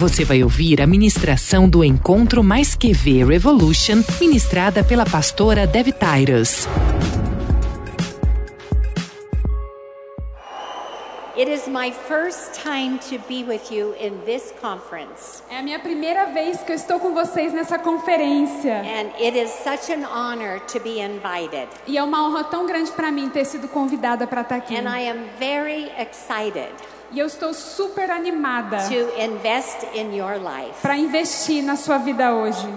Você vai ouvir a ministração do Encontro Mais QV Revolution, ministrada pela pastora Dev Tyrus. It is my first time to be with you in this conference, É a minha primeira vez que eu estou com vocês nessa conferência. and it is such an honor to be invited. E é uma honra tão grande para mim ter sido convidada para estar aqui. And I am very excited E eu estou super animada to invest in your life. para investir na sua vida hoje.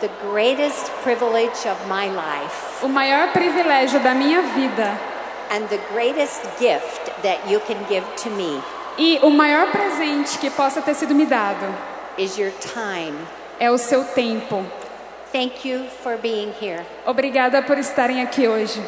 The greatest privilege of my life O maior privilégio da minha vida and the greatest gift that you can give to me e o maior presente que possa ter sido me dado is your time. é o seu tempo. Thank you for being here. Obrigada por estarem aqui hoje.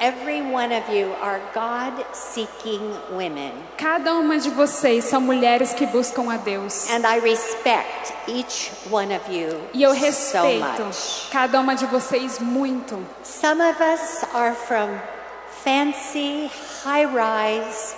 Every one of you are God seeking women. Cada uma de vocês são mulheres que buscam a Deus. And I respect each one of you E eu so respeito much. cada uma de vocês muito. Some of us are from fancy, high rise,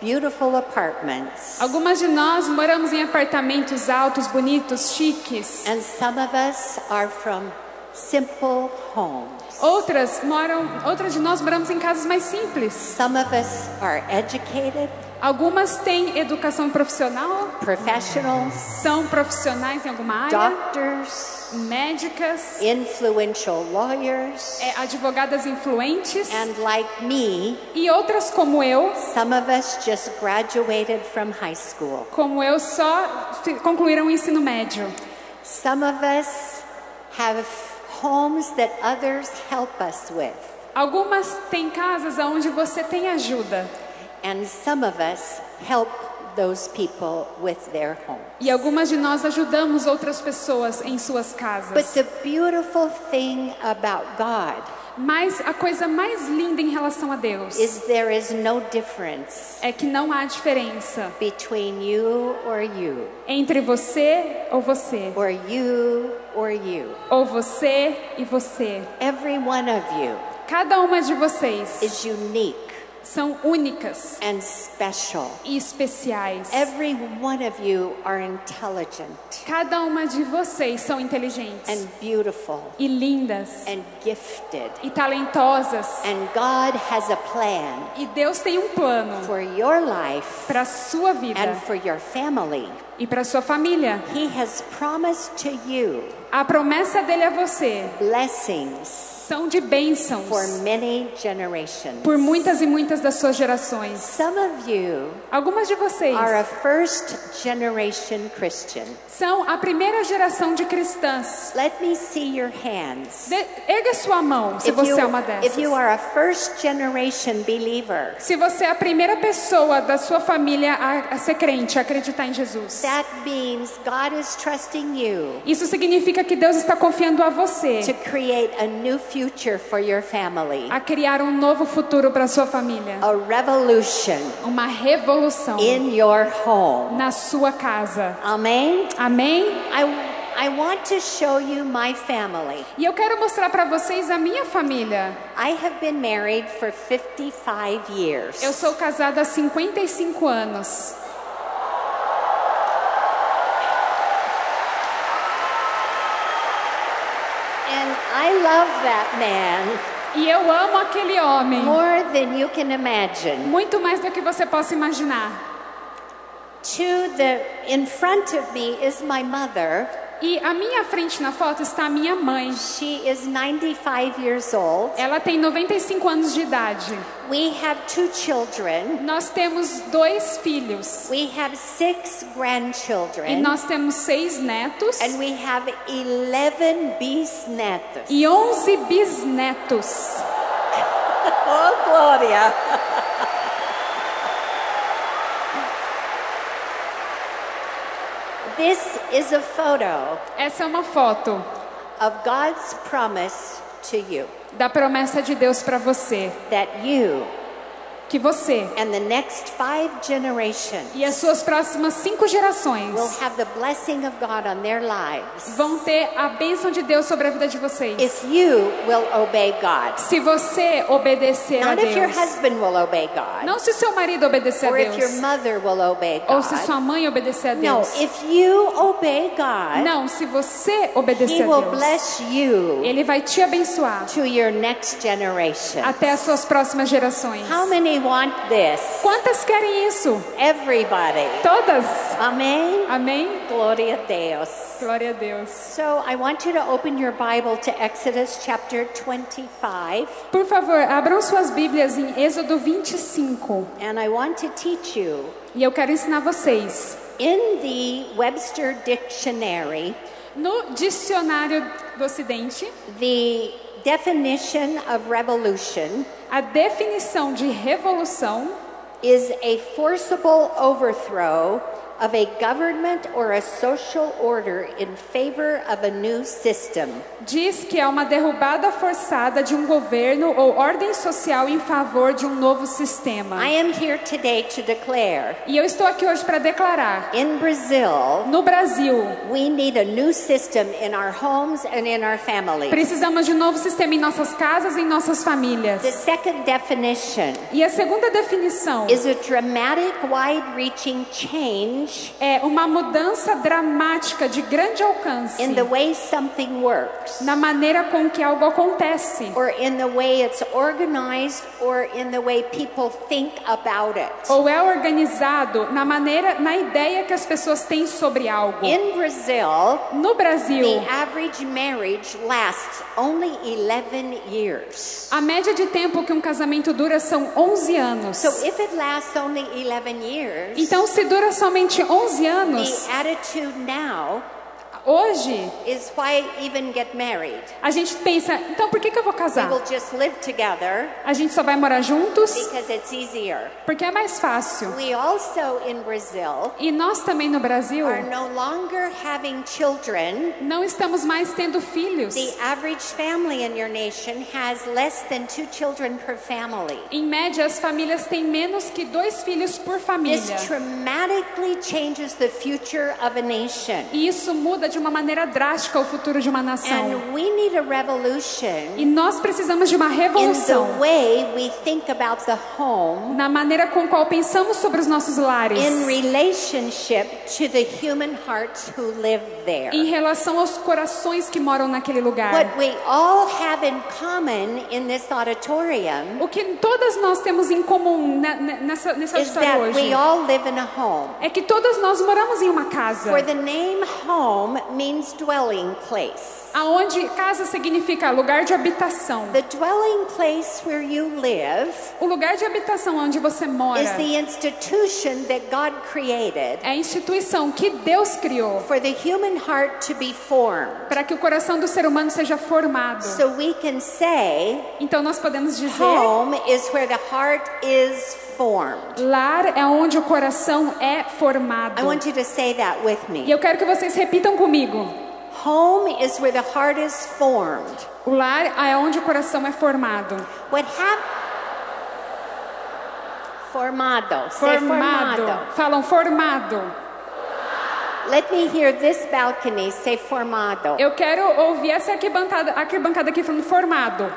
beautiful apartments. Algumas de nós moramos em apartamentos altos, bonitos, chiques. And some of us are from simple homes. Outras moram, outras de nós moramos em casas mais simples. Some of us are educated, Algumas têm educação profissional, professionals, são profissionais em alguma área, doctors, médicas, influential lawyers, é, advogadas influentes. And like me, e outras como eu, some of us just graduated from high school. como eu só concluíram o ensino médio. Some of us have homes that others help us with. Algumas têm casas onde você tem ajuda And some of us help those people with their homes. e algumas de nós ajudamos outras pessoas em suas But casas. the beautiful thing about God Mas a coisa mais linda em relação a Deus is there is no difference é que não há diferença between you or you, entre você ou você, or you or you. ou você e você. Every one of you Cada uma de vocês is unique são únicas and special. e especiais. Every one of you are intelligent Cada uma de vocês são inteligentes and beautiful e lindas and gifted. e talentosas. And God has a plan E Deus tem um plano para sua vida and for your family. e para sua família. He has promised to you A promessa dele a você blessings são de bênçãos for many generations. por muitas e muitas das suas gerações. Some of you Algumas de vocês are a first generation Christian. são a primeira geração de cristãs. Let me see your hands. Erga sua mão se If você you, é uma if dessas. you are a first generation believer, Se você é a primeira pessoa da sua família a, a ser crente, a acreditar em Jesus. that means God is trusting you Isso significa que Deus está confiando a você future for your family, a criar um novo futuro para sua família. a revolution Uma revolução in your home. na sua casa. Amen. Amém? I I want to show you my family. E eu quero mostrar para vocês a minha família. I have been married for 55 years. Eu sou casada há 55 anos. And I love that man E eu amo aquele homem. more than you can imagine. Muito mais do que você possa imaginar. To the in front of me is my mother. E à minha frente na foto está a minha mãe. She is 95 years old. Ela tem 95 anos de idade. We have two children. Nós temos dois filhos. We have six E grandchildren. nós temos seis netos And we have 11 bisnetos. e 11 bisnetos. Oh, Gloria. This is a photo Essa é uma foto of God's promise to you da promessa de Deus para você. that you que você and the next five generations e as suas próximas cinco gerações will have the blessing of God on their lives vão ter a bênção de Deus sobre a vida de vocês. if you will obey God. Se você obedecer a Not if your Deus. husband will obey God, Não se seu marido obedecer a or if your Deus. mother will obey Ou se sua God. mãe obedecer a No, Deus. if you obey God, Não, se você obedecer He a will Deus. bless you Ele vai te abençoar to your next generation. até as suas próximas gerações. How many want this? Quantas querem isso? Everybody. Todas. Amen. Amém? Gloria a Deus. Glória a Deus. So I want you to open your Bible to Exodus chapter 25, Por favor, abram suas Bíblias em Êxodo 25. and I want to teach you E eu quero ensinar vocês. in the Webster Dictionary No dicionário do Ocidente, the definition of revolution a definição de revolução is a forcible overthrow of a government or a social order in favor of a new system. diz que é uma derrubada forçada de um governo ou ordem social em favor de um novo sistema. I am here today to declare E eu estou aqui hoje para declarar: in Brazil, no Brasil, we need a new system in our homes and in our families. precisamos de um novo sistema em nossas casas e em nossas famílias. The second definition E a segunda definição is a dramatic, wide reaching change é uma mudança dramática de grande alcance in the way something works, na maneira com que algo acontece or in the way it's organized, or in the way people think about it. ou é organizado na maneira, na ideia que as pessoas têm sobre algo. In Brazil, No Brasil, the average marriage lasts only 11 years. a média de tempo que um casamento dura são 11 anos. So if it lasts only 11 years, Então, se dura somente 11 anos, hoje is why even get married. a gente pensa, então por que, que eu vou We casar? will just live together A gente só vai morar juntos because it's easier. porque é mais fácil. We also in Brazil E nós também no Brasil are no longer having children. não estamos mais tendo filhos. The average family in your nation has less than two children per family. Em média, as famílias têm menos que dois filhos por This família. dramatically changes the future of a nation. E isso muda de uma maneira drástica o futuro de uma nação. And we need a revolution E nós precisamos de uma in the revolução way we think about the home na maneira com qual pensamos sobre os nossos lares, in relationship to the human hearts who live there. em relação aos corações que moram naquele lugar. O que todas nós temos em comum ne- nessa, nessa hoje é que todas nós moramos em uma casa, For the name home means dwelling place. aonde casa significa lugar de habitação. The dwelling place where you live O lugar de habitação onde você mora is the institution that God created é a instituição que Deus criou for the human heart to be formed. para que o coração do ser humano seja formado. So we can say Então nós podemos dizer, home is where the heart is formed. Lar é onde o coração é formado. I want you to say that with E me. eu quero que vocês repitam comigo. Home is where the heart is formed. O lar é onde o coração é formado. What happened? Formado. Formado. formado. Falam formado. Let me hear this balcony say formado. Eu quero ouvir essa arquibancada, arquibancada aqui falando formado.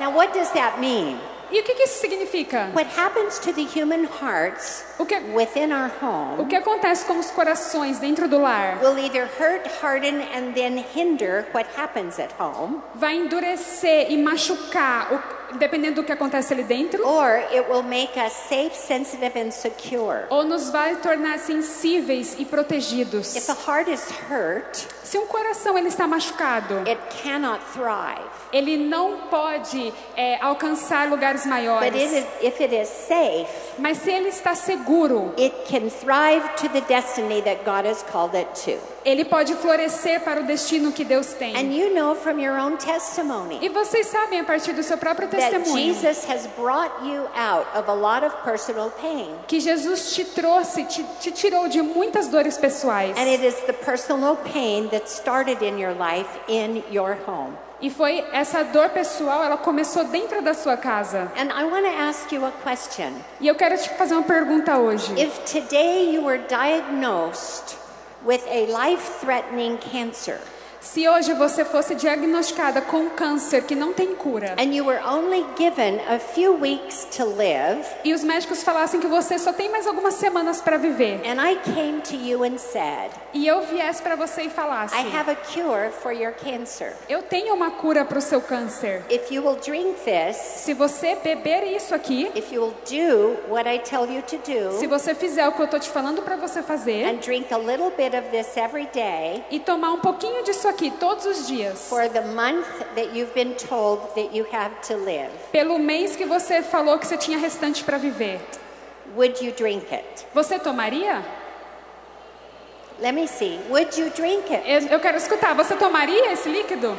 Now, what does that mean? E o que, que isso significa? What happens to the human hearts O que, within our o home que acontece com os corações dentro do lar? will either hurt, harden, and then hinder what happens at home, Vai endurecer e machucar, o- dependendo do que acontece ali dentro, or it will make us safe, sensitive, and secure. ou nos vai tornar sensíveis e If protegidos. the heart is hurt, Se um coração ele está machucado, it cannot thrive. ele não pode é, alcançar lugares But maiores. it is, if it is safe, Mas se ele está seguro, it can thrive to the destiny that God has called it to. Ele pode florescer para o destino que Deus tem. And you know from your own testimony E vocês sabem a partir do seu próprio testemunho Jesus has brought you out of a lot of personal pain. que Jesus te trouxe, te, te tirou de muitas dores pessoais. And it is the personal pain that started in your life in your home. E foi essa dor pessoal, ela começou dentro da sua casa. And I want to ask you a question. E eu quero te fazer uma pergunta hoje. If today you were diagnosed with a life threatening cancer Se hoje você fosse diagnosticada com um câncer que não tem cura and you were only given a few weeks to live, e os médicos falassem que você só tem mais algumas semanas para viver and I came to you and said, e eu viesse para você e falasse: I have a cure for your cancer. Eu tenho uma cura para o seu câncer. If you will drink this, Se você beber isso aqui, if you will do what I tell you to se você fizer o que eu tô te falando para você fazer and drink a little bit of this every day e tomar um pouquinho disso aqui todos os dias, for the month that you've been told that you have to live, pelo mês que você falou que você tinha restante para viver, would you drink it? você tomaria? Let me see. Would you drink it? Eu, eu quero escutar. Você tomaria esse líquido?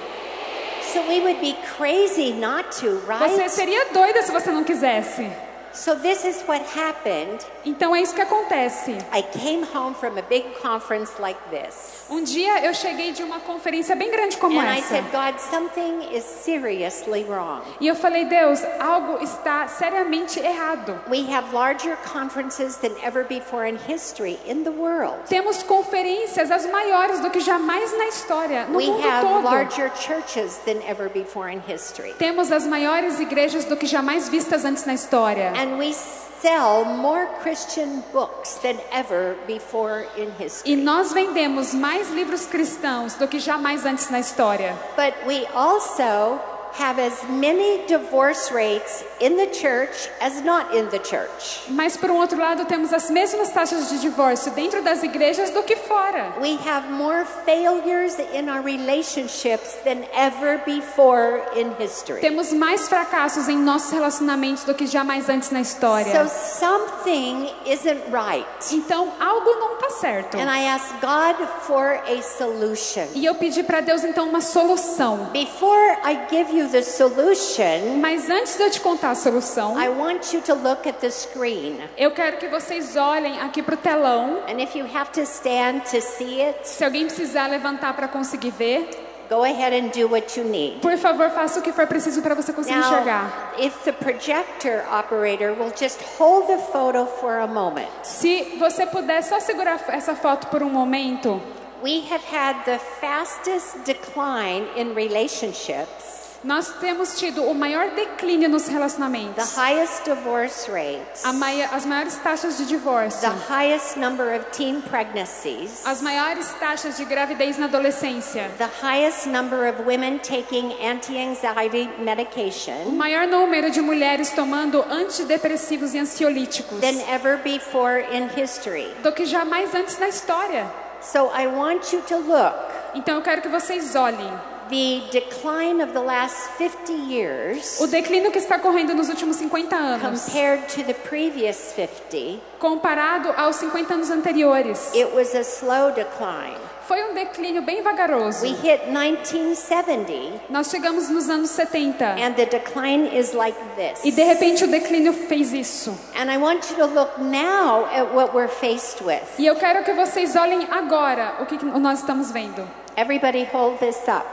So we would be crazy not to, Você right? seria doida se você não quisesse. So this is what happened. Então é isso que acontece. I came home from a big conference like this. Um dia eu cheguei de uma conferência bem grande como And I essa. said, God, something is seriously wrong. E eu falei, Deus, algo está seriamente errado. We have larger conferences than ever before in history in the world. Temos conferências as maiores do que jamais na história, no We mundo have todo. larger churches than ever before in history. Temos as maiores igrejas do que jamais vistas antes na história. And we sell more Christian books than ever before in history. E nós vendemos mais livros cristãos do que jamais antes na história. But we also have as many divorce rates in the church as not in the church. Mas por um outro lado, temos as mesmas taxas de divórcio dentro das igrejas do que fora. We have more failures in our relationships than ever before in history. Temos mais fracassos em nossos relacionamentos do que jamais antes na So história. something isn't right. Então, algo não está certo. And I ask God for a solution. E eu pedi para Deus então uma solução. Before I give you the solution, Mas antes de eu te contar a solução, I want you to look at the screen. eu quero que vocês olhem aqui para o telão. And if you have to stand to see it, Se alguém precisar levantar para conseguir ver, go ahead and do what you need. por favor, faça o que for preciso para você conseguir enxergar. Now, if the projector operator will just hold the photo for a moment. Se você puder só segurar essa foto por um momento, We have had the fastest decline in relationships, nós temos tido o maior declínio nos the relacionamentos. highest divorce rates, A maia- as maiores taxas de the divórcio, highest number of teen pregnancies, as maiores taxas de gravidez na adolescência, the highest number of women taking anti-anxiety o medication maior número de mulheres tomando antidepressivos e ansiolíticos than ever before in history. do que jamais antes na história. So I want you to look Então eu quero que vocês olhem the decline of the last 50 years o declínio que está correndo nos últimos 50 anos, compared to the previous 50. comparado aos 50 anos anteriores. It was a slow decline. Foi um declínio bem vagaroso. We hit 1970 Nós chegamos nos anos 70 and the decline is like e de this. repente o declínio fez isso. And I want you to look now at what we're faced with. E eu quero que vocês olhem agora o que nós estamos vendo. Everybody hold this up.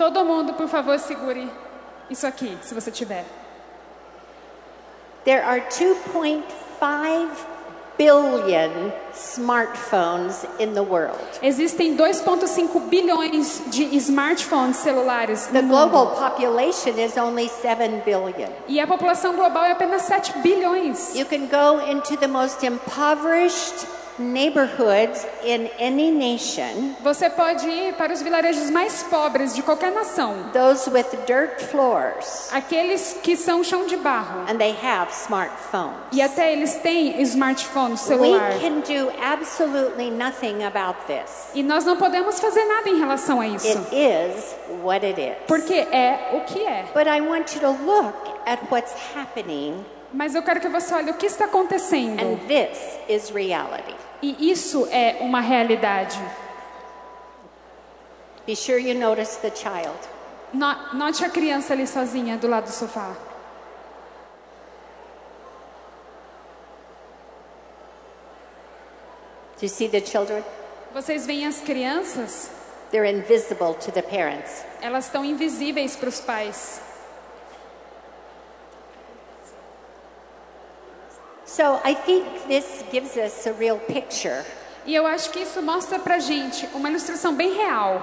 Todo mundo, por favor, segure isso aqui, se você tiver. There are 2.5 billion smartphones in the world. Existem 2,5 bilhões de smartphones celulares The no mundo. global population is only 7 billion. E a população global é apenas 7 bilhões. You can go into the most impoverished neighborhoods in any nation, Você pode ir para os vilarejos mais pobres de qualquer nação, those with dirt floors, aqueles que são chão de barro, and they have smartphones. e até eles têm smartphone, We celular. can do absolutely nothing about this. E nós não podemos fazer nada em relação a It isso, is what it is. porque é o que é. But I want you to look at what's happening, Mas eu quero que você olhe o que está acontecendo. and this is reality. E isso é uma realidade. Be sure you notice the child. No- Note a criança ali sozinha do lado do sofá. Do you see the children? Vocês veem as crianças? They're invisible to the parents. Elas estão invisíveis para os pais. So I think this gives us a real picture. E eu acho que isso mostra pra gente uma ilustração bem real.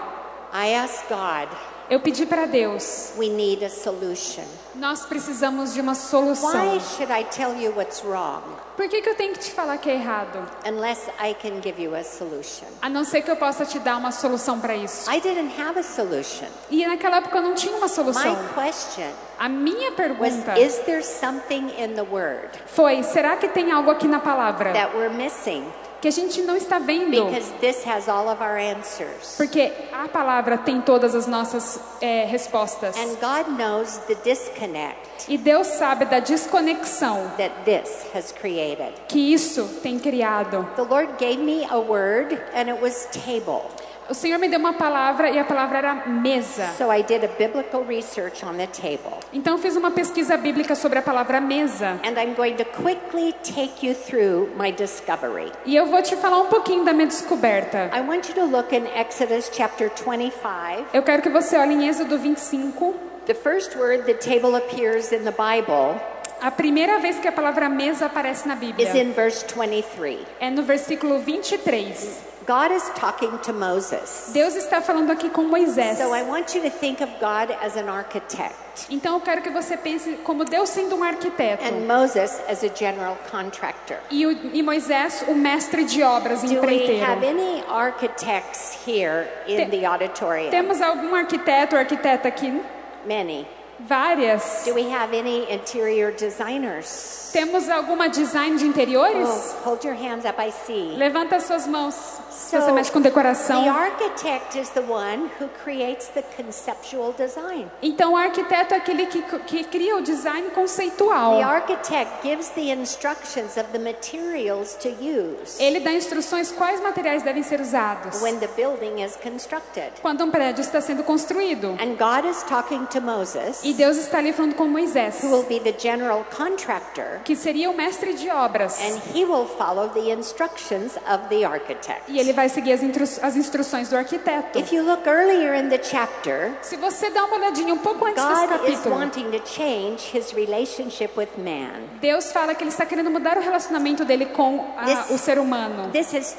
I asked God, Eu pedi para Deus, we need a solution. nós precisamos de uma solução. Why should I tell you what's wrong Por que, que eu tenho que te falar que é errado? unless I can give you a solution? A não ser que eu possa te dar uma solução para isso. I didn't have a solution. E naquela época eu não tinha uma solução. My question A minha was pergunta Is there something in the Word foi: será que tem algo aqui na palavra that we're missing? Que a gente não está vendo? Because this has all of our answers. Porque a palavra tem todas as nossas é, respostas. And God knows the disconnect E Deus sabe da desconexão that this has created. que isso tem criado. The Lord gave me a word, and it was table. O Senhor me deu uma palavra e a palavra era mesa. So I did a biblical research on the table. Então fiz uma pesquisa bíblica sobre a palavra mesa. And I'm going to quickly take you through my discovery. E eu vou te falar um pouquinho da minha descoberta. I want you to look in Exodus chapter 25. Eu quero que você olhe em Êxodo 25. The first word the table appears in the Bible A primeira vez que a palavra mesa aparece na is Bíblia in verse 23. é no versículo 23. God is talking to Moses. Deus está falando aqui com Moisés. So I want you to think of God as an architect Então eu quero que você pense como Deus sendo um arquiteto and Moses as a general contractor. e, o, e Moisés o mestre de obras Do we have empreiteiro. any architects here in Te- the auditorium? Temos algum arquiteto ou arquiteta aqui? Many. Várias. Do we have any interior designers? Temos alguma design de interiores? Oh, hold your hands up, I see. Levanta suas mãos. Se você mexe com The decoração. architect is the one who creates the conceptual design. Então, o arquiteto é aquele que, que cria o design conceitual. The architect gives the instructions of the materials to use Ele dá instruções quais materiais devem ser usados when the building is constructed. quando um prédio está sendo construído. And God is talking to Moses, E Deus está ali falando com Moisés, who will be the general contractor, que seria o mestre de obras. and he will follow the instructions of the architect. E ele vai seguir as, instru- as instruções do arquiteto. If you look earlier in the chapter, Se você dá uma olhadinha um pouco antes desse God is capítulo, wanting to change his relationship with man. Deus fala que ele está querendo mudar o relacionamento dele com a- This- o ser humano. This is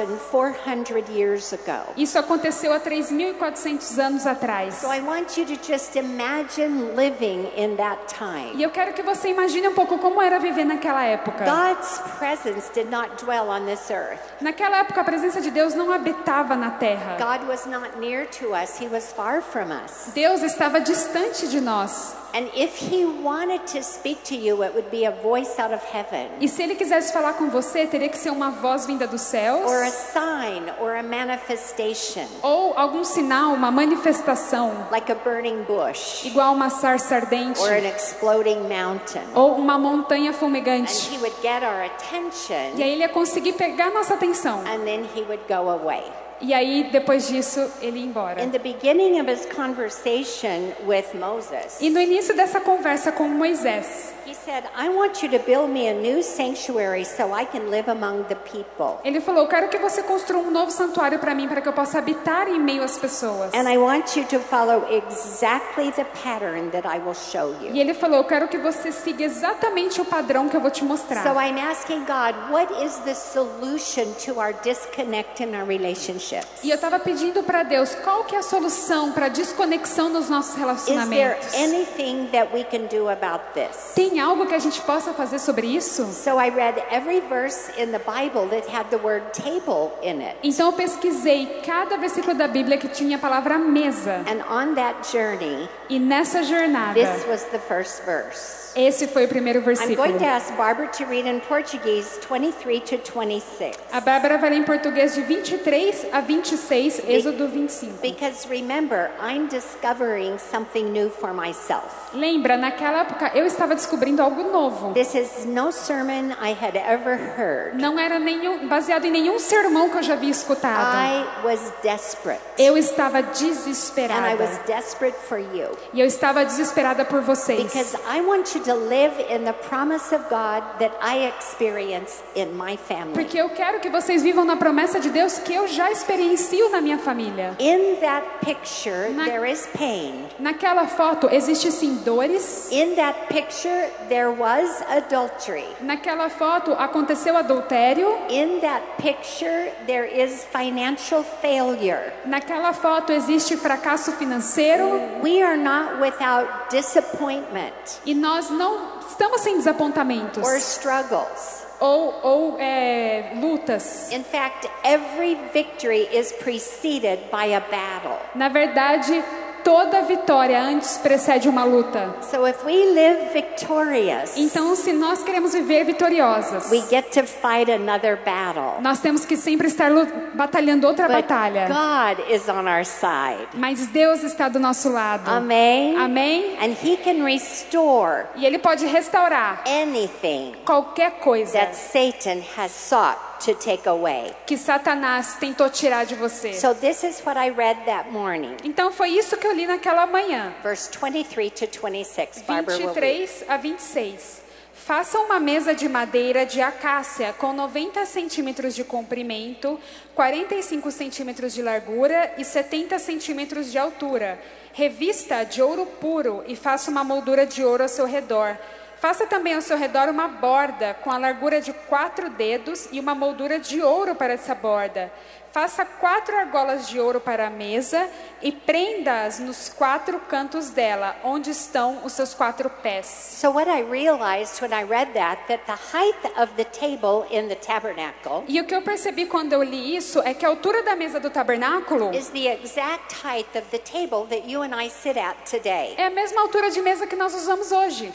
3,400 years ago. Isso aconteceu há 3.400 anos atrás. So I want you to just imagine living in that time. E eu quero que você imagine um pouco como era viver naquela época. God's presence did not dwell on this earth. Naquela época, a presença de Deus não habitava na terra. God was not near to us, He was far from us. Deus estava distante de nós. And if He wanted to speak to you, it would be a voice out of heaven, E se ele quisesse falar com você, teria que ser uma voz vinda dos céus, or a sign, or a manifestation, ou algum sinal, uma manifestação, like a burning bush, igual uma sarça ardente, or an exploding mountain. ou uma montanha And fumegante. He would get our E attention, aí ele ia conseguir pegar nossa atenção. And then He would go away. E aí, depois disso, ele ia embora. In the beginning of his conversation with Moses, E no início dessa conversa com Moisés, said, I want you to build me a new sanctuary so I can live among the people. ele falou: quero que você construa um novo santuário para mim, para que eu possa habitar em meio às pessoas. And I want you to follow exactly the pattern that I will show you. E ele falou: quero que você siga exatamente o padrão que eu vou te mostrar. So I'm asking God, what is the solution to our disconnect in our relationship relationships? E eu estava pedindo para Deus qual que é a solução para a desconexão nos nossos Is there relacionamentos. anything that we can do about this? Tem algo que a gente possa fazer sobre isso? So I read every verse in the Bible that had the word table in it. Então eu pesquisei cada versículo da Bíblia que tinha a palavra mesa. And on that journey, E nessa jornada, this was the first verse. Esse foi o primeiro I'm versículo. going to ask Barbara to read in Portuguese 23 to 26. A Bárbara vai ler em português de 23 a 26, Êxodo 25. Because remember, I'm discovering something new for myself. Lembra, naquela época eu estava descobrindo algo novo. This is no sermon I had ever heard. Não era nenhum, baseado em nenhum sermão que eu já havia escutado. I was desperate. Eu estava And I desesperada. was desperate for you. E eu estava desesperada por vocês. Because I want to live in the promise of God that I experience in my family. Porque eu quero que vocês vivam na promessa de Deus que eu já experiencio na minha família. In that picture, Na- there is pain. Naquela foto existe sim dores. In that picture, there was adultery. Naquela foto aconteceu adultério. In that picture, there is financial failure. Naquela foto existe fracasso financeiro. We are not without disappointment E nós não estamos sem desapontamentos or struggles. ou, ou é, lutas. In fact, every victory is preceded by a battle. Na verdade, toda vitória antes precede uma luta. So if we live victorious, Então, se nós queremos viver vitoriosas, we get to fight another battle. nós temos que sempre estar batalhando outra But batalha. God is on our side. Mas Deus está do nosso lado. Amém? Amém? And He can restore E Ele pode restaurar anything qualquer coisa that Satan has sought to take away. que Satanás tentou tirar de você. So this is what I read that morning. Então foi isso que eu li naquela manhã. Verse 23 to 26. Barbara will read. 23 a 26. Faça uma mesa de madeira de acácia com 90 centímetros de comprimento, 45 centímetros de largura e 70 centímetros de altura. Revista de ouro puro e faça uma moldura de ouro ao seu redor. Faça também ao seu redor uma borda com a largura de quatro dedos e uma moldura de ouro para essa borda. Faça quatro argolas de ouro para a mesa e prenda-as nos quatro cantos dela, onde estão os seus quatro pés. So what I realized when I read that that the height of the table in the tabernacle E o que eu percebi quando eu li isso é que a altura da mesa do tabernáculo is the exact height of the table that you and I sit at today. é a mesma altura de mesa que nós usamos hoje.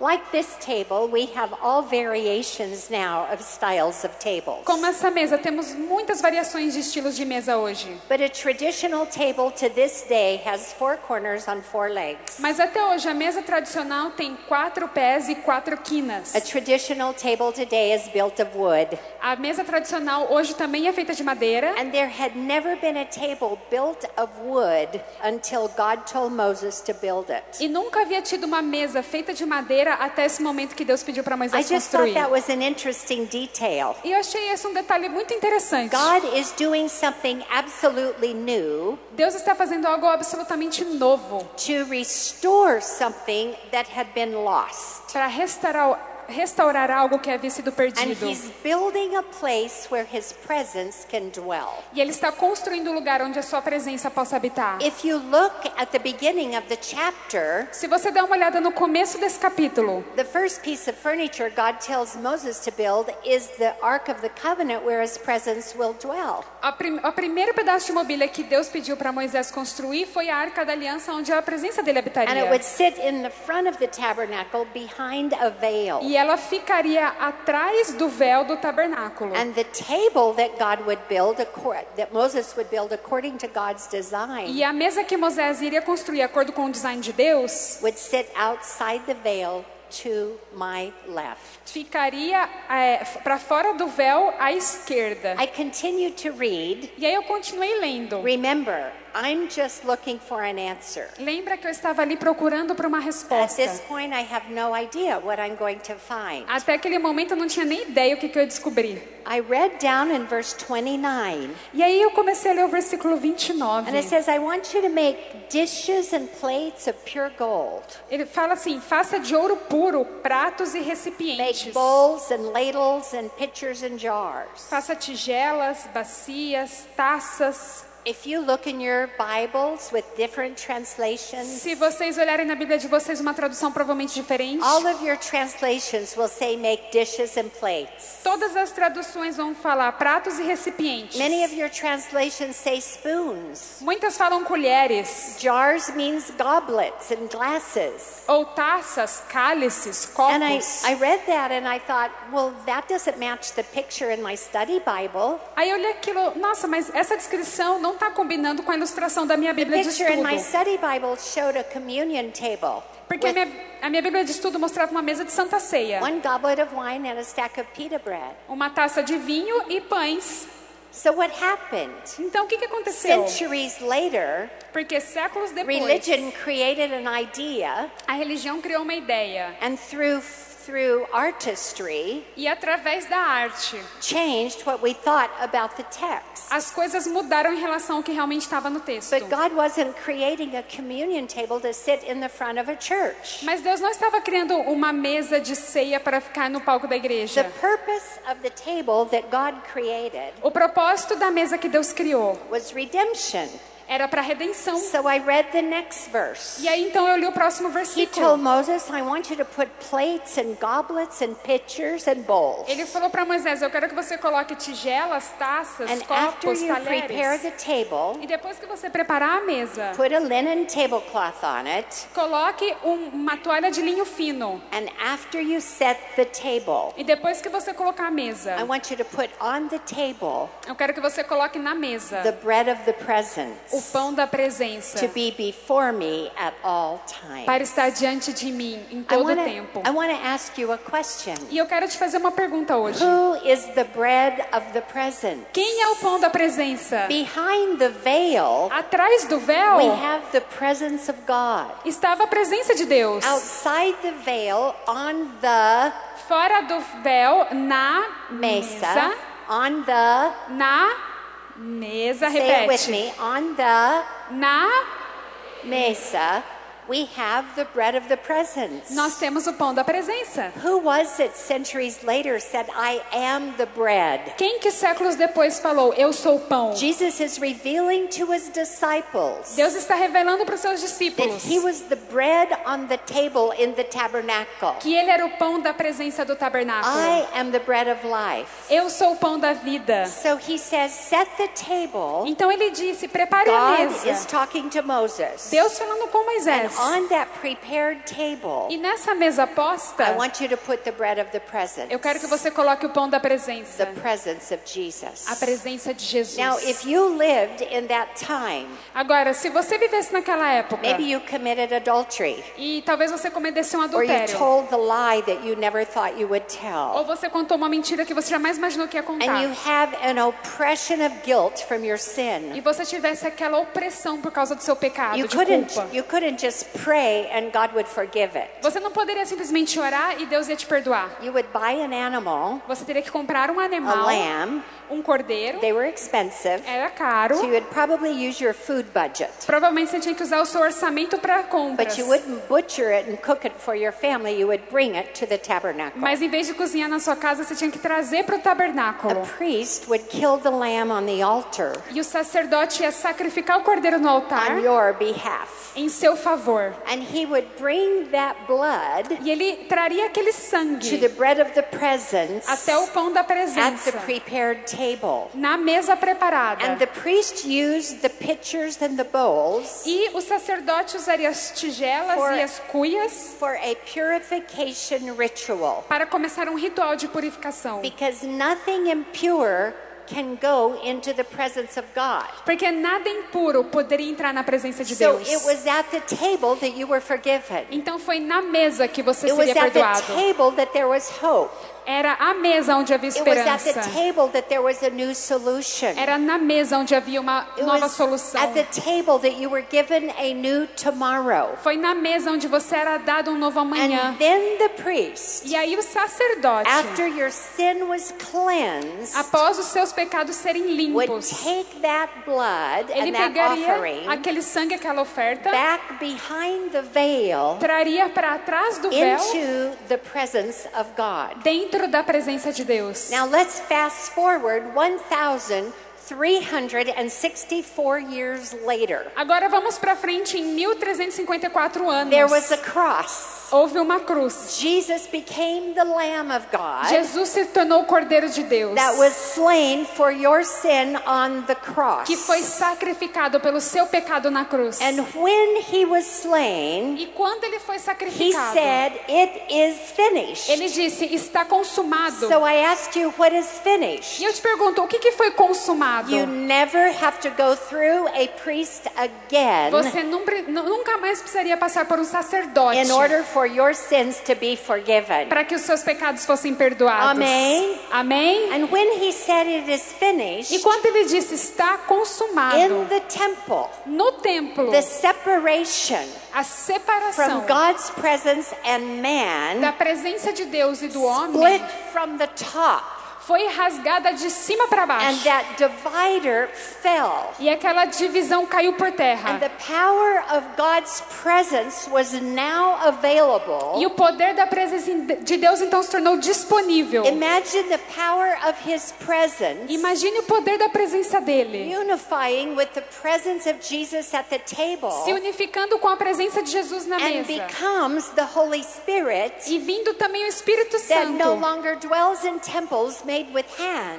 Like this table, we have all variations now of styles of tables. Como essa mesa, temos muitas variações de estilos de mesa hoje. But a traditional table to this day has four corners on four legs. Mas até hoje a mesa tradicional tem quatro pés e quatro quinas. A traditional table today is built of wood. A mesa tradicional hoje também é feita de madeira. And there had never been a table built of wood until God told Moses to build it. E nunca havia tido uma mesa feita de madeira até esse momento que Deus pediu para I Moisés just thought construir. that was an interesting detail. E eu achei esse um detalhe muito interessante. God is doing something absolutely new Deus está fazendo algo absolutamente novo to restore something that had been lost. para restaurar, restaurar algo que havia sido And perdido. he's building a place where his presence can dwell. E Ele está construindo um lugar onde a sua presença possa habitar. If you look at the beginning of the chapter, Se você der uma olhada no começo desse capítulo, the first piece of furniture God tells Moses to build is the Ark of the Covenant where his presence will dwell. a, prim, a primeiro pedaço de mobília que Deus pediu para Moisés construir foi a Arca da Aliança, onde a presença dele And it habitaria. would sit in the front of the tabernacle behind a veil. E ela ficaria atrás do véu do tabernáculo. And the table that God would build, that Moses would build according to God's design, E a mesa que Moisés iria construir, de acordo com o design de Deus, would sit outside the veil to my left. ficaria para fora do véu à esquerda. I continue to read. E aí eu continuei lendo. Remember, I'm just looking for an answer. Lembra que eu estava ali procurando por uma At resposta. this point, I have no idea what I'm going to find. Até aquele momento eu não tinha nem ideia o que, que eu ia descobrir. I read down in verse 29, E aí eu comecei a ler o versículo 29. and it says, I want you to make dishes and plates of pure gold. Ele fala assim: faça de ouro puro pratos e Make recipientes. bowls and ladles and pitchers and jars. Faça tigelas, bacias, taças. If you look in your Bibles with different translations, Se vocês olharem na Bíblia de vocês uma tradução provavelmente diferente, all of your translations will say make dishes and plates. todas as traduções vão falar pratos e recipientes. Many of your translations say spoons. Muitas falam colheres, Jars means goblets and glasses. ou taças, cálices, And I, copos. I read that and I thought, well, that doesn't match the picture in my study Bible. Aí eu olhei aquilo, nossa, mas essa descrição não está combinando com a ilustração da minha Bíblia de estudo. Porque a minha, a minha Bíblia de estudo mostrava uma mesa de Santa Ceia, one goblet of wine and a stack of pita bread. uma taça de vinho e pães. So what happened? Então o que, que aconteceu? Centuries later, Porque séculos depois, religion created an idea, a religião criou uma ideia and through through artistry, e através da arte, changed what we thought about the text. as coisas mudaram em relação ao que realmente estava no texto. But God wasn't creating a communion table to sit in the front of a church. Mas Deus não estava criando uma mesa de ceia para ficar no palco da The igreja. purpose of the table that God created O propósito da mesa que Deus criou was redemption. Era para redenção. So I read the next verse. E aí então eu li o próximo He versículo. told Moses, I want you to put plates and goblets and pitchers and bowls. Ele falou para Moisés: Eu quero que você coloque tigelas, taças, And after copos, you prepare talheres. the table, E depois que você preparar a mesa, put a linen tablecloth on it. coloque um- uma toalha de linho fino. And after you set the table, E depois que você colocar a mesa, I want you to put on the table eu quero que você coloque na mesa the bread of the o pão da presença to be before me at all times. para estar diante de mim em I todo want tempo. to I want to ask you a question. E eu quero te fazer uma pergunta hoje. Who is the bread of the presence? Quem é o pão da presença? Behind the veil, Atrás do véu we have the presence of God. estava a presença de Deus. Outside the veil, on the Fora do véu, na mesa, mesa, on the, na mesa, say it with me, on the Na mesa, we have the bread of the presence. nós temos o pão da presença. Who was it centuries later said, I am the bread? Quem que séculos depois falou, eu sou o pão? Jesus is revealing to his disciples Deus está revelando para os seus that discípulos he was the bread on the table in the tabernacle. que ele era o pão da presença do tabernáculo. I am the bread of life. Eu sou o pão da vida. So he says, set the table. Então ele disse, prepare a God is mesa. talking to Moses. Deus falando com Moisés. On that prepared table, E nessa mesa I posta, want you to put the bread of the presence. eu quero que você coloque o pão da presença. The presence of Jesus. A presença de Jesus. Now, if you lived in that time, Agora, se você vivesse naquela época maybe you committed adultery, e talvez você cometesse um or you adultério, told the lie that you never thought you would tell, ou você contou uma mentira que você jamais imaginou que ia contar, and you have an oppression of guilt from your sin. e você tivesse aquela opressão por causa do seu pecado, You de couldn't, culpa, you couldn't just pray and God would forgive it. você não poderia simplesmente orar e Deus ia te perdoar. You would buy an animal, Você teria que comprar um a animal, lamb. um cordeiro, They were expensive, era caro. so you would probably use your food budget. Provavelmente você tinha que usar o seu orçamento para compras. But you wouldn't butcher it and cook it for your family. You would bring it to the tabernacle. Mas em vez de cozinhar na sua casa, você tinha que trazer para o A tabernáculo. priest would kill the lamb on the altar E o sacerdote ia sacrificar o cordeiro no altar on your behalf. em seu favor. And he would bring that blood E ele traria aquele to sangue the bread of the presence até o pão da at the presença prepared table. na mesa preparada. And the priest used the pitchers and the bowls E o sacerdote usaria as tigelas For- e as cuias for a purification ritual para começar um ritual de purificação. because nothing impure can go into the presence of God. Porque nada impuro poderia entrar na presença de So Deus. it was at the table that you were forgiven. Então foi na mesa que você It was seria at the perdoado. table that there was hope. Era a mesa onde havia It was at the esperança. table that there was a new solution. Era na mesa onde havia uma nova solução. at the table that you were given a new tomorrow. Foi na mesa onde você era dado um novo amanhã. And then the priest, E aí o sacerdote, after your sin was cleansed, após os seus pecados serem limpos. Ele pegaria aquele sangue, aquela oferta, back behind the veil traria para trás do véu, into dentro da presença de Deus. Now let's fast forward 1,364 years later. Agora vamos para frente em 1354 anos. There was a cross. Houve uma cruz. Jesus became the Lamb of God Jesus se tornou o Cordeiro de Deus, that was slain for your sin on the cross. que foi sacrificado pelo seu pecado na cruz. And when he was slain, E quando ele foi he sacrificado, said, It is finished. ele disse: está consumado. So I asked you, What is finished? E eu te pergunto, o que, que foi consumado? You never have to go through a priest again Você nunca, mais precisaria passar por um sacerdote in order for your sins to be forgiven. para que os seus pecados fossem perdoados. Amém. Amém? And when he said it is E finished, quando ele disse está consumado, in the temple, no templo, the separation a separação from God's presence and man da presença de Deus e do homem split from the top, foi rasgada de cima para and baixo. that divider fell. E aquela divisão caiu por And terra. the power of God's presence was now available. E o poder da presença de Deus então se tornou disponível. Imagine the power of His presence Imagine o poder da presença dele unifying with the presence of Jesus at the table se unificando com a presença de Jesus na and mesa. becomes the Holy Spirit E vindo também o Espírito that no Santo, longer dwells in temples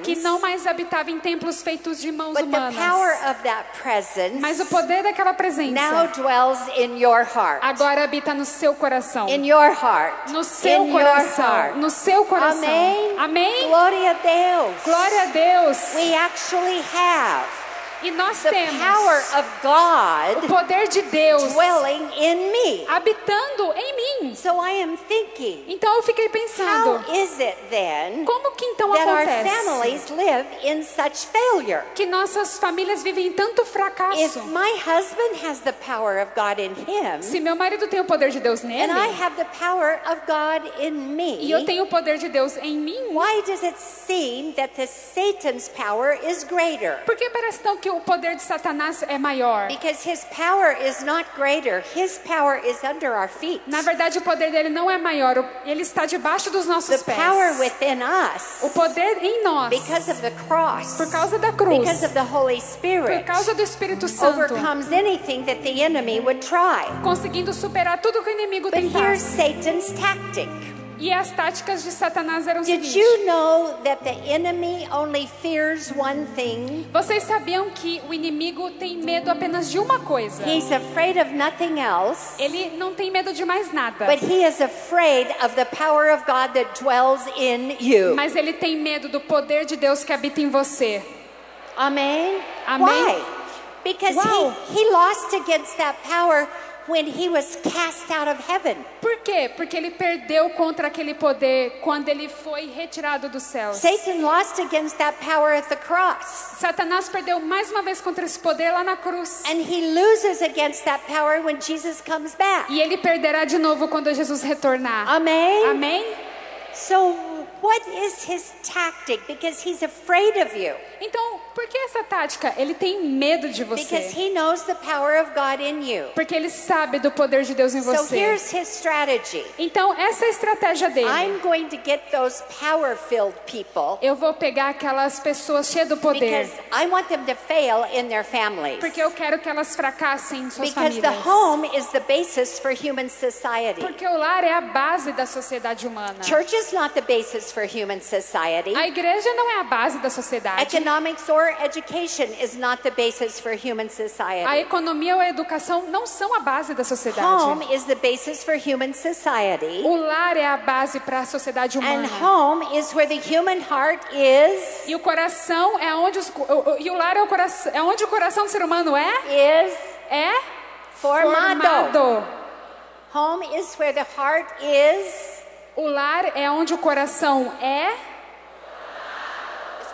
que não mais habitava em templos feitos de mãos but the humanas. power of that presence Mas o poder daquela now presença dwells in your heart. agora habita no seu coração. In your heart. No seu in your coração. heart. No seu coração. Amém. Amém? Glória a Deus. Glória a Deus. We actually have E nós the temos power of o God poder de Deus dwelling in me. habitando em mim. So I am thinking, Então eu fiquei how pensando, is it then como que então that our acontece families live in such failure? que nossas famílias vivem em tanto If fracasso? my husband has the power of God in him, Se meu marido tem o poder de Deus nele and I have the power of God in e eu me, tenho o poder de Deus em mim, why does it seem that the Satan's power is greater? por que parece então que o poder de Satanás é maior? Because his power is not greater. His power is under our feet. Na verdade, o poder dele não é maior, ele está debaixo dos The nossos power pés. within us, O poder em nós, because of the cross, por causa da cruz, because of the Holy por Spirit, causa do Espírito Santo, overcomes anything that the enemy would try. conseguindo superar tudo que o inimigo But here's tentasse. Satan's tactic. E as táticas de Satanás eram Did seguinte. you know that the enemy only fears one thing? Vocês sabiam que o inimigo tem medo apenas de uma coisa? He's afraid of nothing else, Ele não tem medo de mais nada. but he is afraid of the power of God that dwells in you. Mas ele tem medo do poder de Deus que habita em você. Amen. Amen. Why? Because Wow. he, he lost against that power when he was cast out of heaven. Por quê? Porque ele perdeu contra aquele poder quando ele foi retirado dos céus. Satan lost against that power at the cross. Satanás perdeu mais uma vez contra esse poder lá na cruz. And he loses against that power when Jesus comes back. E ele perderá de novo quando Jesus retornar. Amen. Amém? So, what is his tactic? Because he's afraid of you. Então, por que essa tática? Ele tem medo de Because você. he knows the power of God in you. Porque ele sabe do poder de Deus em So, você. here's his strategy Então, essa é a estratégia dele. I'm going to get those power filled people Eu vou pegar aquelas pessoas cheias do poder. because I want them to fail in their families. Porque eu quero que elas fracassem em suas Because the famílias. home is the basis for human society. Porque o lar é a base da sociedade humana. Church is not the basis for human society. A igreja não é a base da sociedade. Economics or education is not the basis for human A society. economia ou a educação não são a base da sociedade. Home is the basis for human society. O lar é a base para a sociedade And humana. home is where the human heart is E o coração é onde os, e o lar é, o coração, é onde o coração do ser humano é is é formado. formado. Home is where the heart is O lar é onde o coração é is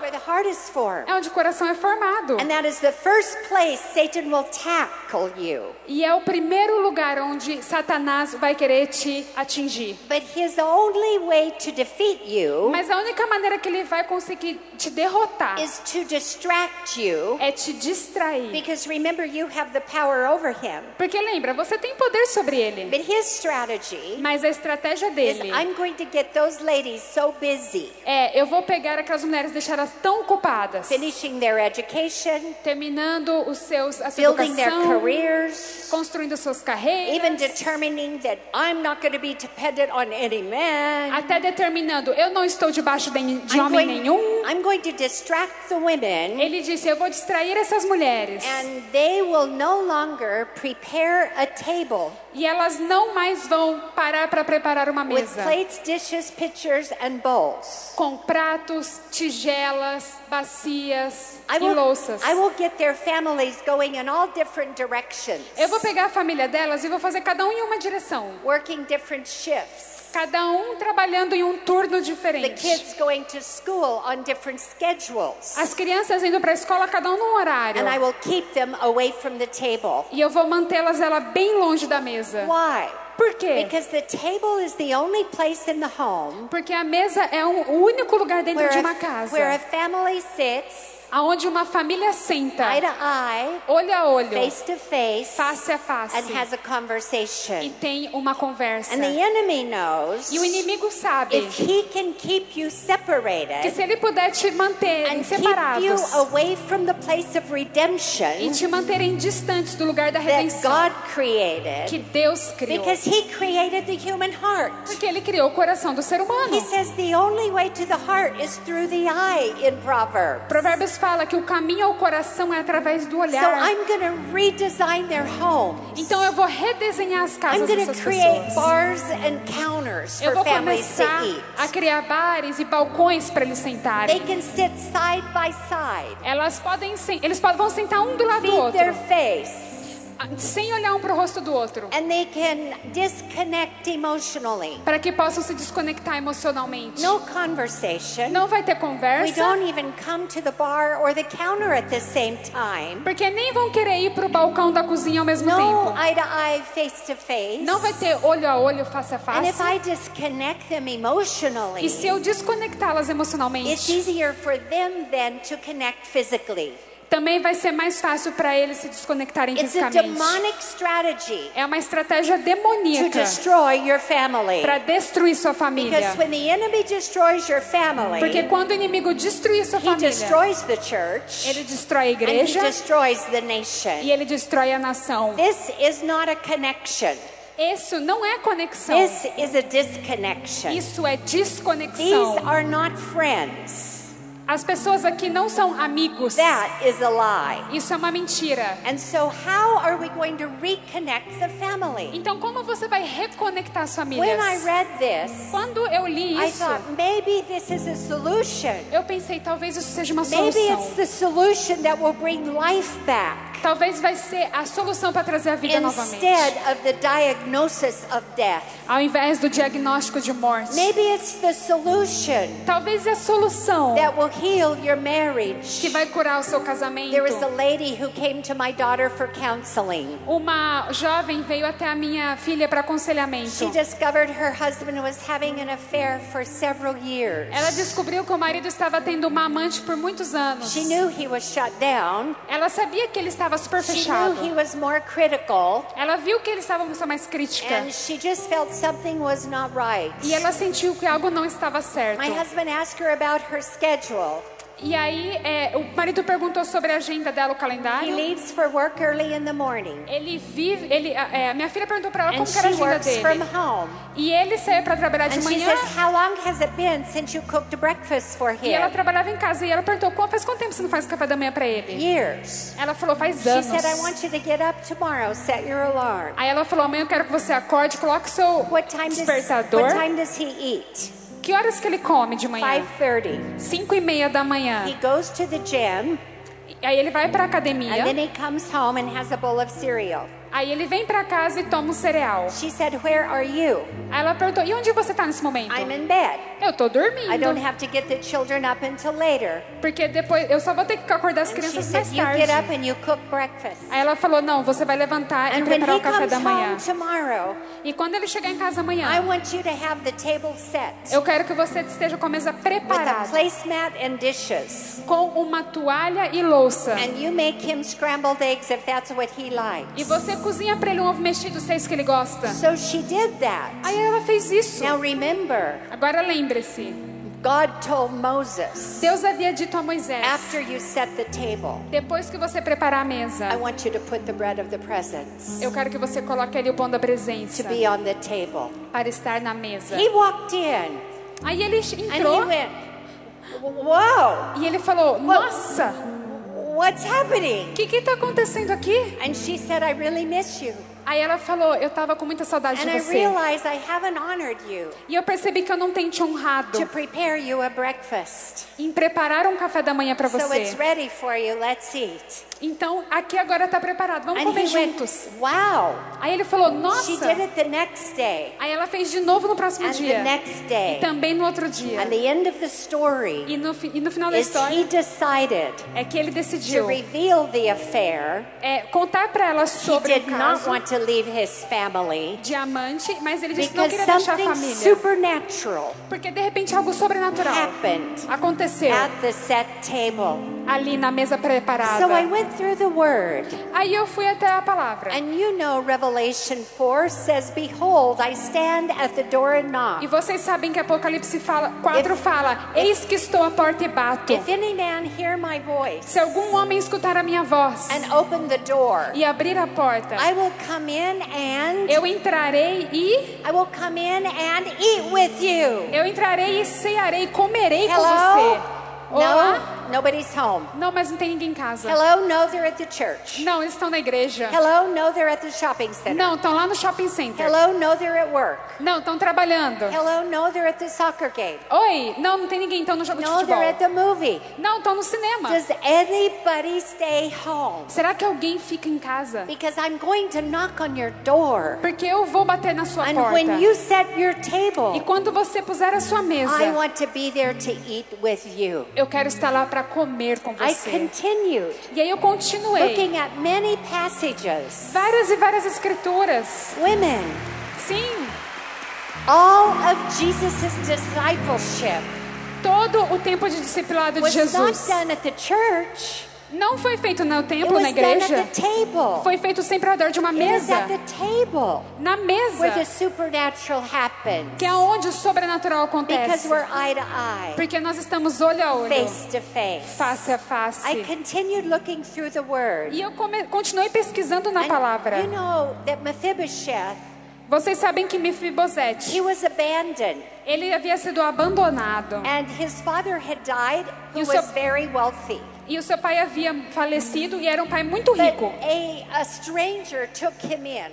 where the heart is formed. é onde o coração é formado. And that is the first place Satan will tackle you. E é o primeiro lugar onde Satanás vai querer te atingir. But his only way to defeat you Mas a única maneira que ele vai conseguir te derrotar is to distract you. é te distrair. Because remember, you have the power over him. Porque lembra, você tem poder sobre ele. But his strategy Mas a estratégia is dele I'm going to get those ladies so busy é: eu vou pegar aquelas mulheres e deixar elas tão ocupadas, finishing their education, terminando os seus, a sua building their educação, careers, construindo suas carreiras, even determining that I'm not going to be dependent on any man. até determinando: eu não estou debaixo de, de I'm homem going, nenhum. I'm going to distract the women, Ele disse: eu vou distrair essas mulheres and they will no longer prepare a table e elas não mais vão parar para preparar uma with mesa plates, dishes, pitchers, and bowls. com pratos, tigelas, bacias I e will, louças. I will get their families going in all different directions, Eu vou pegar a família delas e vou fazer cada um em uma direção. working different shifts. Cada um trabalhando em um turno The diferente. kids going to school on different schedules. As crianças indo para a escola, cada um num horário. And I will keep them away from the table. E eu vou mantê-las ela bem longe da mesa. Why? Por quê? Because the table is the only place in the home Porque a mesa é o único lugar dentro de uma casa where a family sits aonde uma família senta eye to eye, olho a olho, face to face, face a face and has a e conversation. tem uma conversa. And the enemy knows E o inimigo sabe if he can keep you que separated se ele puder te manter keep you separados away from the place of e redemption te manterem distantes do lugar da that redenção God que created, Deus criou. because he created the human heart. Porque ele criou o coração do ser humano. He says the only way to the heart is through the eye in Proverbs. Provérbios fala que o caminho ao coração é através do So olhar. I'm going to redesign their homes. Então eu vou redesenhar as I'm casas going to dessas create pessoas. bars and counters Eu for vou families to começar eat. a criar bares e balcões para eles They sentarem. can sit side by side, Elas podem, eles podem, vão sentar um do lado do feed their outro, face, sem olhar um para o rosto do outro, and they can disconnect emotionally. para que possam se desconectar emocionalmente. No conversation. Não vai ter We conversa, don't even come to the bar or the counter at the same time. porque nem vão querer ir para o balcão da cozinha ao mesmo No tempo. eye to eye, face to face. Não vai ter olho a olho, face a And if face. I disconnect them emotionally, E se eu desconectá-las it's emocionalmente, easier for them then to connect physically. Também vai ser mais fácil para eles se desconectarem fisicamente. É uma estratégia demoníaca para destruir sua família. Because when the enemy destroys your family, Porque quando o inimigo destruir sua família, church ele destrói a igreja e ele destrói a nação. This is not a connection. Isso não é conexão. This is a disconnection. Isso é These desconexão. are not friends. As pessoas aqui não são amigos. That is a lie. Isso é uma mentira. And so, how are we going to reconnect the family? Então, como você vai reconectar as When famílias? I read this, Quando eu li I isso, thought maybe this is a solution. eu pensei talvez isso seja uma Maybe it's solução. the solution that will bring life back Talvez vai ser a solução para trazer a vida novamente. instead of the diagnosis of death. Ao invés do diagnóstico de morte. Maybe it's the solution Talvez é a solução that will heal your marriage. que vai curar o seu casamento. There was a lady who came to my daughter for counseling. Uma jovem veio até a minha filha para aconselhamento. She discovered her husband was having an affair for several years. Ela descobriu que o marido estava tendo uma amante por muitos anos. She knew he was shut down. Ela sabia que ele estava super She fechado. knew he was more critical. Ela viu que ele estava mais crítica. And she just felt something was not right. E ela sentiu que algo não estava certo. My husband asked her about her schedule. E aí é, o marido perguntou sobre a agenda dela, o He calendário. leaves for work early in the morning. Ele vive, ele, é, minha filha perguntou para ela And como era a she agenda works from dele. home. E ele saía para trabalhar de And she manhã. says, How long has it been since you cooked breakfast for E ela trabalhava em casa. E ela perguntou, "Qu- faz quanto tempo você não faz café da manhã para ele? Years. Ela falou, faz She anos. said, I want you to get up tomorrow, set your alarm. Aí ela falou, amanhã eu quero que você acorde, coloque seu What time does, despertador. what time does he eat? Que horas que ele come de manhã? 5.30. Cinco e meia da manhã. He goes to the gym, Aí ele vai pra and then academia. he comes home and has a bowl of cereal. Aí ele vem pra casa e toma um cereal. She said, Where are you? Aí ela perguntou: "E onde você tá nesse momento?" I'm in bed. Eu tô I don't dormindo. have to get the children up until later. Porque depois eu só vou ter que acordar as crianças said, mais You get up tarde. and you cook breakfast. Aí ela falou: "Não, você vai levantar e And when preparar o café da manhã. tomorrow, E quando ele chegar em casa I amanhã, want you to have the table set eu quero que você esteja com a mesa with a preparada, placemat and dishes. com uma toalha e louça. And you make him scrambled eggs if that's what he E likes. você cozinha pra ele um ovo mexido, se é que ele gosta. So she did that. Aí ela fez isso. Now remember, Agora lembre-se, God told Moses, Deus havia dito a Moisés: after you set the table, depois que você preparar a mesa, I want you to put the bread of the presence eu quero que você coloque ali o pão da presença to be on the table. para estar na mesa. He walked in Aí ele and he entrou went, Whoa, e ele falou: Nossa, what's happening? que que tá acontecendo aqui? And she said, I really miss you. Aí ela falou: Eu tava com muita saudade And de I você. realized I haven't honored you E eu percebi que eu não tenho te honrado to prepare you a breakfast. em preparar um café da manhã para So it's você. ready for you. Let's eat. Então aqui agora tá preparado. Vamos And comer he went, juntos. Wow. Aí ele falou: She Nossa. did it the next day Aí ela fez de novo no próximo and the dia. E também no outro dia. And the end of the story E no, e no final da is história é que ele decidiu reveal the affair. é, contar para ela sobre o caso to leave his family diamante, mas ele disse que não queria deixar a família. supernatural Porque de repente algo sobrenatural happened aconteceu at the set table. ali na mesa preparada. So I went through the word. Aí eu fui até a palavra. And you know Revelation 4 says, Behold, I stand at the door and knock. E vocês sabem que Apocalipse fala, 4 If- fala: Eis que estou à porta e bato. If any man hear my voice Se algum homem escutar a minha voz and open the door, e abrir a porta, I will come in and eu entrarei e I will come in and eat with you. eu entrarei e cearei, comerei com Hello? você. Olá? No, nobody's home. Não, mas não tem ninguém em casa. Hello, no, they're at the church. Não, eles estão na igreja. Hello, no, they're at the shopping center. Não, estão lá no shopping center. Hello, no, they're at work. Não, estão trabalhando. Hello, no, they're at the soccer game. Oi, não, não tem ninguém, estão no jogo de No, they're futebol. at the movie. Não, estão no cinema. Does anybody stay home? Será que alguém fica em casa? Because I'm going to knock on your door. Porque eu vou bater na sua And porta. when you set your E table, quando você puser a sua mesa, I want to be there to eat with you. eu quero estar lá para comer com I você. continued E aí eu continuei. looking at many passages. Várias e várias escrituras. Women, Sim, all of Jesus' discipleship todo o tempo de discipulado de was not Jesus done at the church. Não foi feito no It templo, na igreja. at the table. Foi feito sempre ao redor de uma It was mesa. Na where the mesa, que é onde o sobrenatural Because acontece. Porque nós estamos olho a olho, face to face. face a I face. continued looking through the word. E eu continuei pesquisando na palavra. you know that Mephibosheth, Vocês sabem que Mefibosete, ele havia sido abandonado. And his father E o seu pai havia falecido e era um pai muito rico. a, a stranger took him in.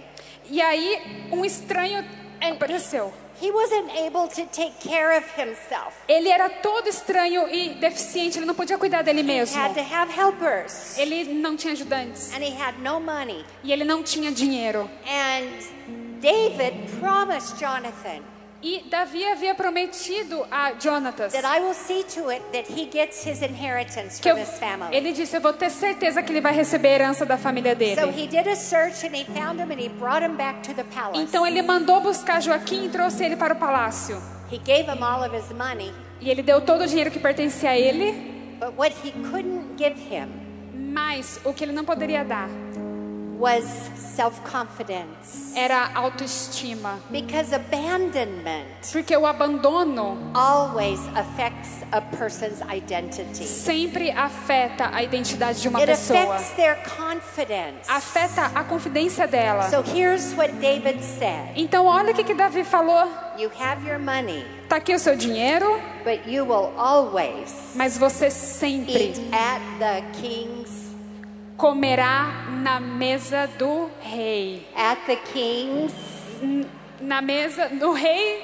E aí um estranho apareceu. He wasn't able to take care of himself. Ele era todo estranho e deficiente, ele não podia cuidar dele He mesmo. had to have helpers. Ele não tinha ajudantes And he had no money. e ele não tinha dinheiro. And David promised Jonathan E Davi havia prometido a Jonatas que eu, ele disse: Eu vou ter certeza que ele vai receber a herança da família dele. Então ele mandou buscar Joaquim e trouxe ele para o palácio. E ele deu todo o dinheiro que pertencia a ele, mas o que ele não poderia dar was self-confidence. era autoestima. Because abandonment Porque o abandono always affects a person's identity. sempre afeta a identidade de uma It pessoa. affects their confidence. Afeta a confidência dela. So here's what David said. Então olha o que, que Davi falou. You have your money, Tá aqui o seu dinheiro, but you will always mas você sempre eat at the comerá na mesa do rei. at the king's Na mesa do rei,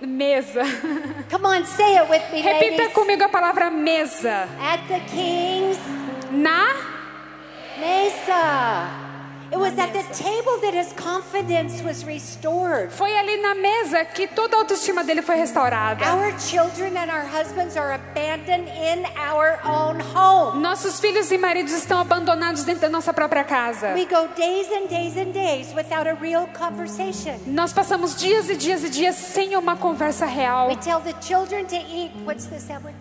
mesa. Come on, say it with me, Repita ladies. comigo a palavra mesa. At the king's Na mesa. It was at the table that his confidence was restored. Foi ali na mesa que toda a autoestima dele foi restaurada. Our children and our husbands are abandoned in our own home. Nossos filhos e maridos estão abandonados dentro da nossa própria casa. We go days and days and days without a real conversation. Nós passamos dias e dias e dias sem uma conversa real. We tell the children to eat what's the sandwich?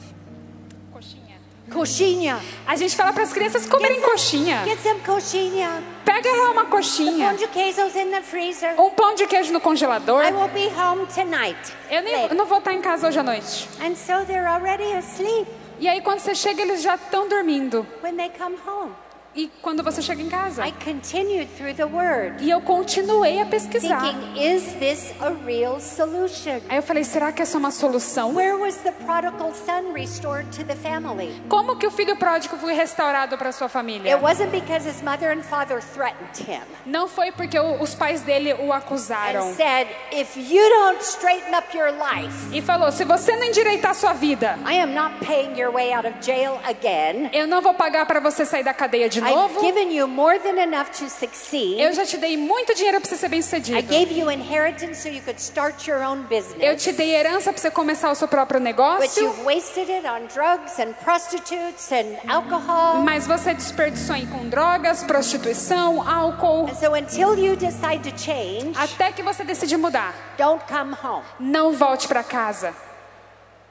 Coxinha. A gente fala para as crianças comerem some- coxinha. Get some coxinha. Pega lá uma Pão coxinha, de queijos in the freezer. um pão de queijo no congelador. I will be home tonight. Eu, nem, eu não vou estar em casa hoje à noite. And so they're already asleep E aí quando você chega, eles já estão dormindo. when they come home. E quando você chega em casa? I continued through the word, E eu continuei a pesquisar. thinking, is this a real solution? Aí eu falei, será que essa é uma solução? Where was the prodigal son restored to the family? Como que o filho pródigo foi restaurado para sua família? It wasn't because his mother and father threatened him Não foi porque os pais dele o acusaram. and said, if you don't straighten up your life, E falou, se você não endireitar sua vida, I am not paying your way out of jail again. eu não vou pagar para você sair da cadeia de novo. given you more than enough to succeed. Eu já te dei muito dinheiro para você ser bem I sucedido. gave you inheritance so you could start your own business. Eu te dei herança para você começar o seu próprio But negócio. you've wasted it on drugs and prostitutes and alcohol. Mas você desperdiçou em com drogas, prostituição, álcool. And so until you decide to change, Até que você decide mudar. don't come home. Não volte para casa.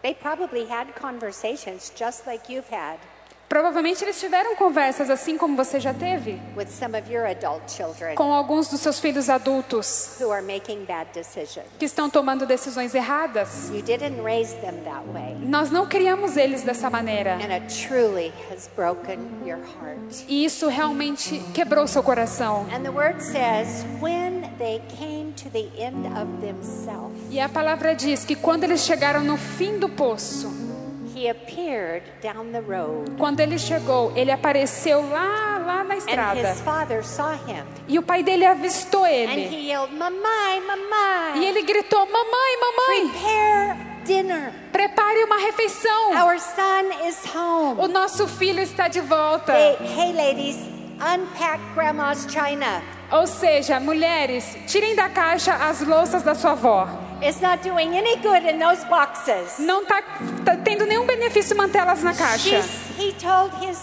They probably had conversations just like you've had Provavelmente eles tiveram conversas assim como você já teve com alguns dos seus filhos adultos que estão tomando decisões erradas. Nós não criamos eles dessa maneira. E isso realmente quebrou seu coração. E a palavra diz que quando eles chegaram no fim do poço, he appeared down the road. quando ele chegou, ele apareceu lá, lá na And estrada. his father saw him. E o pai dele avistou And ele. E ele gritou: Mamãe, mamãe, prepare dinner. prepare uma refeição. Our son is home. O nosso filho está de volta. Hey, hey, ladies, unpack grandma's china. Ou seja, mulheres, tirem da caixa as louças da sua avó. It's not doing any good in those boxes. Não está tendo nenhum benefício mantê-las na caixa. She's, he told his,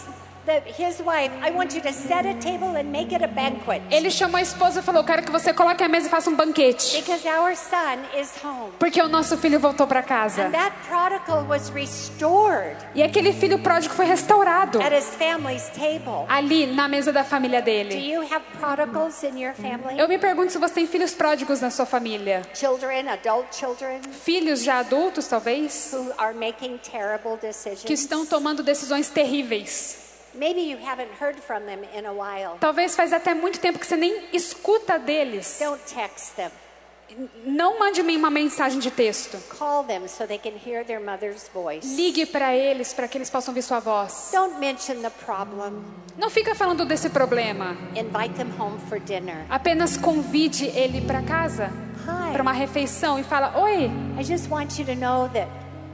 Ele chamou a esposa e falou: Quero que você coloque a mesa e faça um banquete. Because our son is home. Porque o nosso filho voltou para casa. And that prodigal was restored E aquele filho pródigo foi restaurado at his family's table. ali na mesa da família Do dele. you have prodigals in your family? Eu me pergunto se você tem filhos pródigos na sua família. Children, adult children, Filhos já adultos, talvez, who are making terrible que estão tomando decisões terríveis. Maybe you haven't heard from them in a while. Talvez faz até muito tempo que você nem escuta deles. Don't text them. Não mande uma mensagem de texto. Call them so they can hear their mother's voice. Ligue para eles para que eles possam ouvir sua voz. Don't mention the problem. Não fica falando desse problema. Invite them home for dinner. Apenas convide ele para casa, para uma refeição e fala: "Oi, I just want you to know that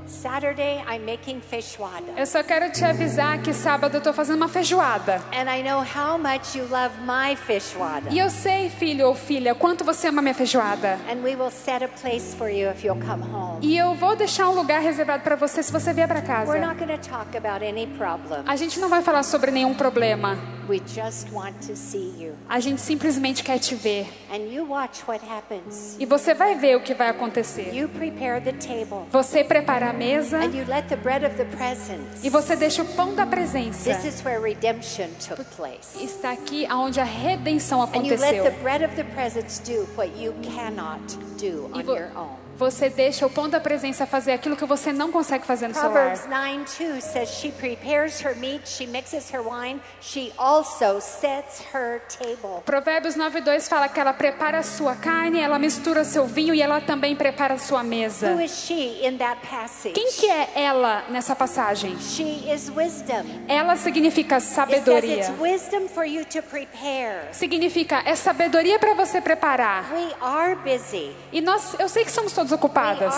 Saturday I'm making feijoada. eu só quero te avisar que sábado eu estou fazendo uma feijoada. And I know how much you love my feijoada. E eu sei, filho ou filha, quanto você ama minha feijoada. And we will set a place for you if you'll come home. E eu vou deixar um lugar reservado para você se você vier para casa. We're not going to talk about any problem. A gente não vai falar sobre nenhum problema. We just want to see you. A gente simplesmente quer te ver. And you watch what happens. E você vai ver o que vai acontecer. You prepare the table. Você prepara a mesa And you let the bread of the presence. e você deixa o pão da presença. This is where redemption took place. Está aqui onde a redenção And you let the aconteceu. bread of the presence do what you cannot do E on your own. Você deixa o pão da presença fazer aquilo que você não consegue fazer no seu lar. Proverbs 9 2 says, She prepares her meat, she mixes her wine, she also sets her table. Provérbios 9:2 fala que ela prepara a sua carne, ela mistura seu vinho e ela também prepara a sua mesa. Who is she in that passage? Quem que é ela nessa passagem? She is wisdom. Ela significa It says sabedoria. it's wisdom for you to prepare. Significa é sabedoria para você preparar. We are busy. E nós, eu sei que somos todos Ocupadas.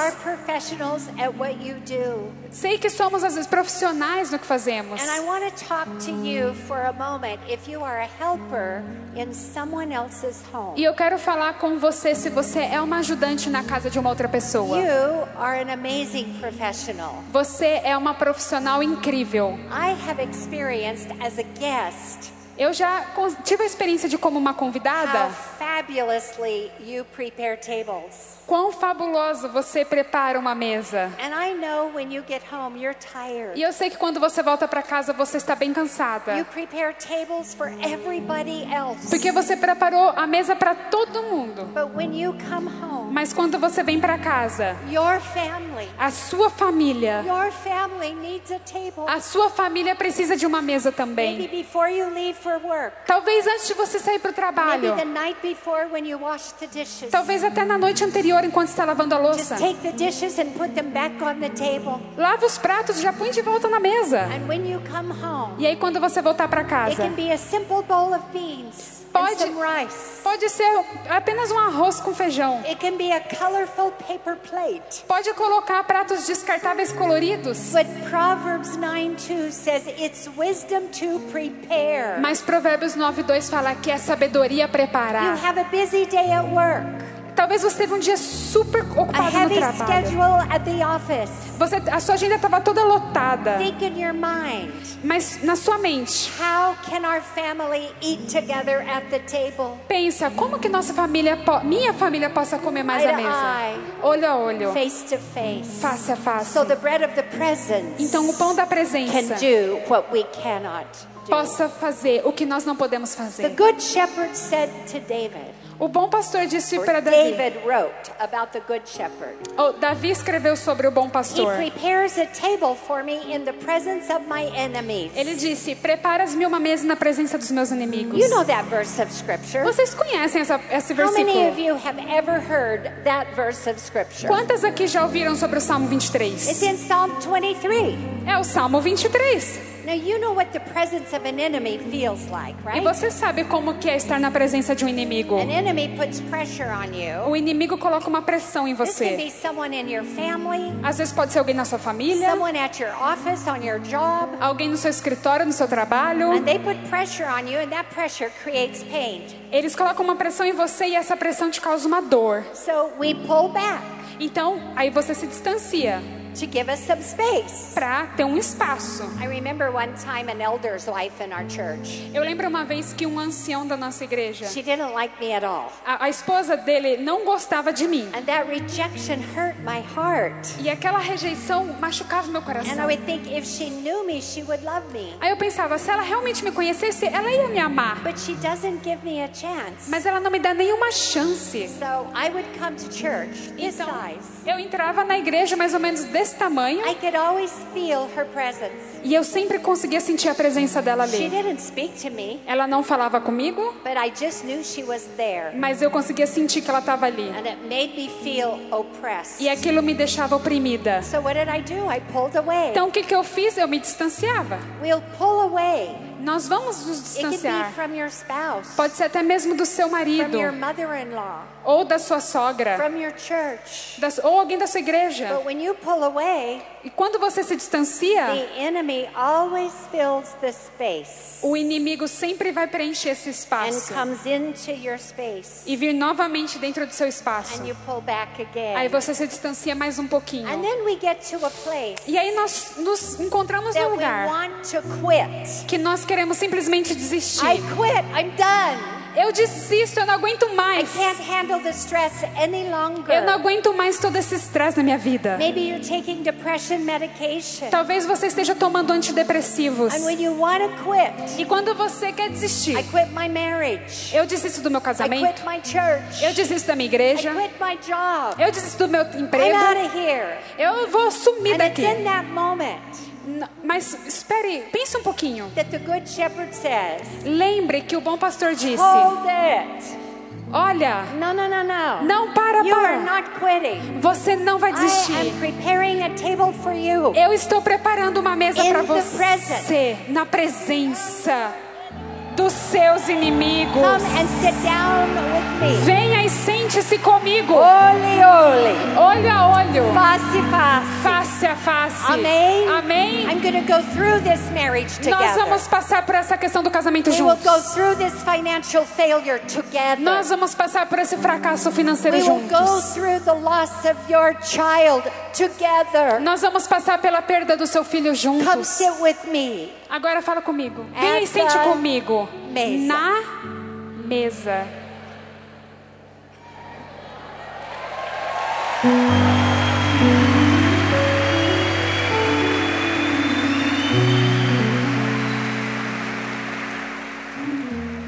Sei que somos às vezes profissionais no que fazemos. E eu quero falar com você se você é uma ajudante na casa de uma outra pessoa. Você é uma profissional incrível. I have experienced as a guest Eu já tive a experiência de como uma convidada, quão fabuloso você prepara uma mesa. Home. E eu sei que quando você volta para casa você está bem cansada, prepare tables for everybody else. porque você preparou a mesa para todo mundo. But when you come home, Mas quando você vem para casa, your family, a sua família, a sua família precisa de uma mesa Maybe também. before you leave for work. Talvez antes de você sair para o Maybe trabalho, the night before when you wash the dishes. talvez até na noite anterior enquanto está lavando a Just louça. take the dishes and put them back on the table. Lava os pratos e já põe de volta na mesa. And when you come home, E aí quando você voltar para casa, Pode- pode ser apenas um arroz com feijão. It can be a colorful paper plate. Pode colocar pratos descartáveis coloridos. But Proverbs 9:2 says it's wisdom to prepare. Mas Provérbios 9:2 fala que é sabedoria You preparar. have a busy day at work, Talvez você teve um dia super ocupado no trabalho. the. Você, a sua agenda estava toda lotada. Mind, Mas na sua mente, how can our family eat together at the table? pensa como que nossa família, minha família possa comer mais à mesa. eye. Olho a olho, Face to face. face a face. So the bread of the presence Então o pão da can presença do what we cannot possa fazer o que nós não podemos The fazer. good shepherd said to David, O bom pastor disse para Davi. David wrote about the good shepherd. Oh, Davi escreveu sobre o bom He pastor. prepares a table for me in the presence of my enemies. Ele disse: Preparas-me uma mesa na presença dos meus inimigos. You know that verse of scripture. Vocês conhecem essa, esse How many versículo? of you have ever heard that verse of scripture? Quantas aqui já ouviram sobre o Salmo It's 23? in Psalm 23. É o Salmo 23. Now you know what the presence of an enemy feels like, E você sabe como que é estar na presença de um inimigo. An enemy puts pressure on you. O inimigo coloca uma pressão em você. be someone in your family, Às vezes pode ser alguém na sua família, someone at your office, on your job, alguém no seu escritório, no seu trabalho. and they put pressure on you, and that pressure creates pain. Eles colocam uma pressão em você e essa pressão te causa uma dor. So we pull back Então, aí você se distancia to give us some space. para ter um espaço. I remember one time an elder's wife in our church. Eu lembro uma vez que um ancião da nossa igreja, She didn't like me at all. a, a esposa dele não gostava de mim. And that rejection hurt my heart. E aquela rejeição machucava meu And coração. I would think if she knew me, she would love me. Aí eu pensava, se ela realmente me conhecesse, ela ia me amar. But she doesn't give me a chance. Mas ela não me dá nenhuma chance. So I would come to church this Então, size. eu entrava na igreja mais ou menos desse tamanho I could always feel her presence. e eu sempre conseguia sentir a presença dela She ali. didn't speak to me, Ela não falava comigo, but I just knew she was there. mas eu conseguia sentir que ela estava ali. And it made me feel oppressed. E aquilo me deixava oprimida. So what did I do? I pulled away. Então o que, que eu fiz? Eu me distanciava. We'll pull away. Nós vamos nos distanciar. from your spouse, Pode ser até mesmo do seu marido, your mother-in-law, ou da sua sogra, from your church. da- ou alguém da sua igreja. But when you pull away, E quando você se distancia, the enemy always fills the space o inimigo sempre vai preencher esse and espaço comes into your space. e vir novamente dentro do seu espaço. And you pull back again. Aí você se distancia mais um pouquinho. And then we get to a place E aí nós nos encontramos num we lugar want to quit. que nós queremos simplesmente desistir. I quit. I'm done. Eu desisto, eu não aguento I mais. can't handle the stress any Eu não aguento mais todo esse estresse na minha vida. Maybe you're taking depression medication. Talvez você esteja tomando antidepressivos. And when you want to quit, E quando você quer desistir, I quit my marriage. eu desisto do meu I casamento, quit my church. eu desisto da minha igreja, job. eu desisto do meu I'm emprego, out of here. eu vou sumir And daqui. Mas espere, pense um pouquinho. that the good shepherd says, Lembre que o bom pastor disse: Hold it. Olha, No, no, no, no. não para, You are para. not quitting. Você não vai I desistir. am preparing a table for you. Eu estou preparando uma mesa para você na presença do seus inimigos. Come and sit down with me. Venha e sente-se comigo, Ole, ole. olho a olho, Face, face. face a face. Amém. Amém. I'm going to go through this marriage Nós together. vamos passar por essa questão do casamento We will juntos. go through this financial failure together. Nós vamos passar por esse fracasso financeiro We will go juntos. through the loss of your child together. Nós vamos passar pela perda do seu filho Come juntos. sit with me. Agora fala comigo. Venha e sente comigo. mesa. Na mesa.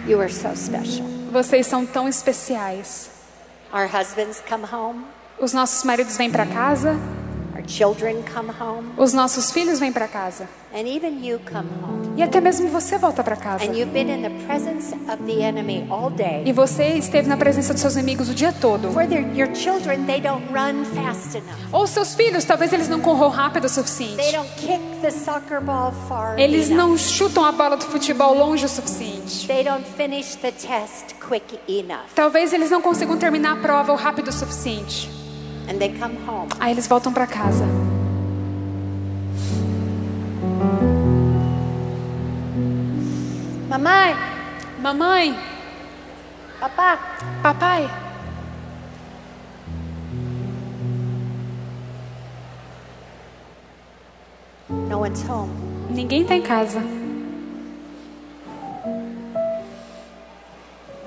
You are so special. Vocês são tão especiais. Our husbands come home. Os nossos maridos vêm para casa, os nossos filhos vêm para casa. And even you come home. E até mesmo você volta para casa. And you've been in the presence of the enemy all day. E você esteve na presença dos seus inimigos o dia todo. Ou seus filhos, talvez eles não corram rápido o suficiente. Eles não chutam a bola do futebol longe o suficiente. Talvez eles não consigam terminar a prova o rápido o suficiente. Aí eles voltam para casa. Mamãe, Mamãe, papá, papai, no one's home. ninguém tá em casa.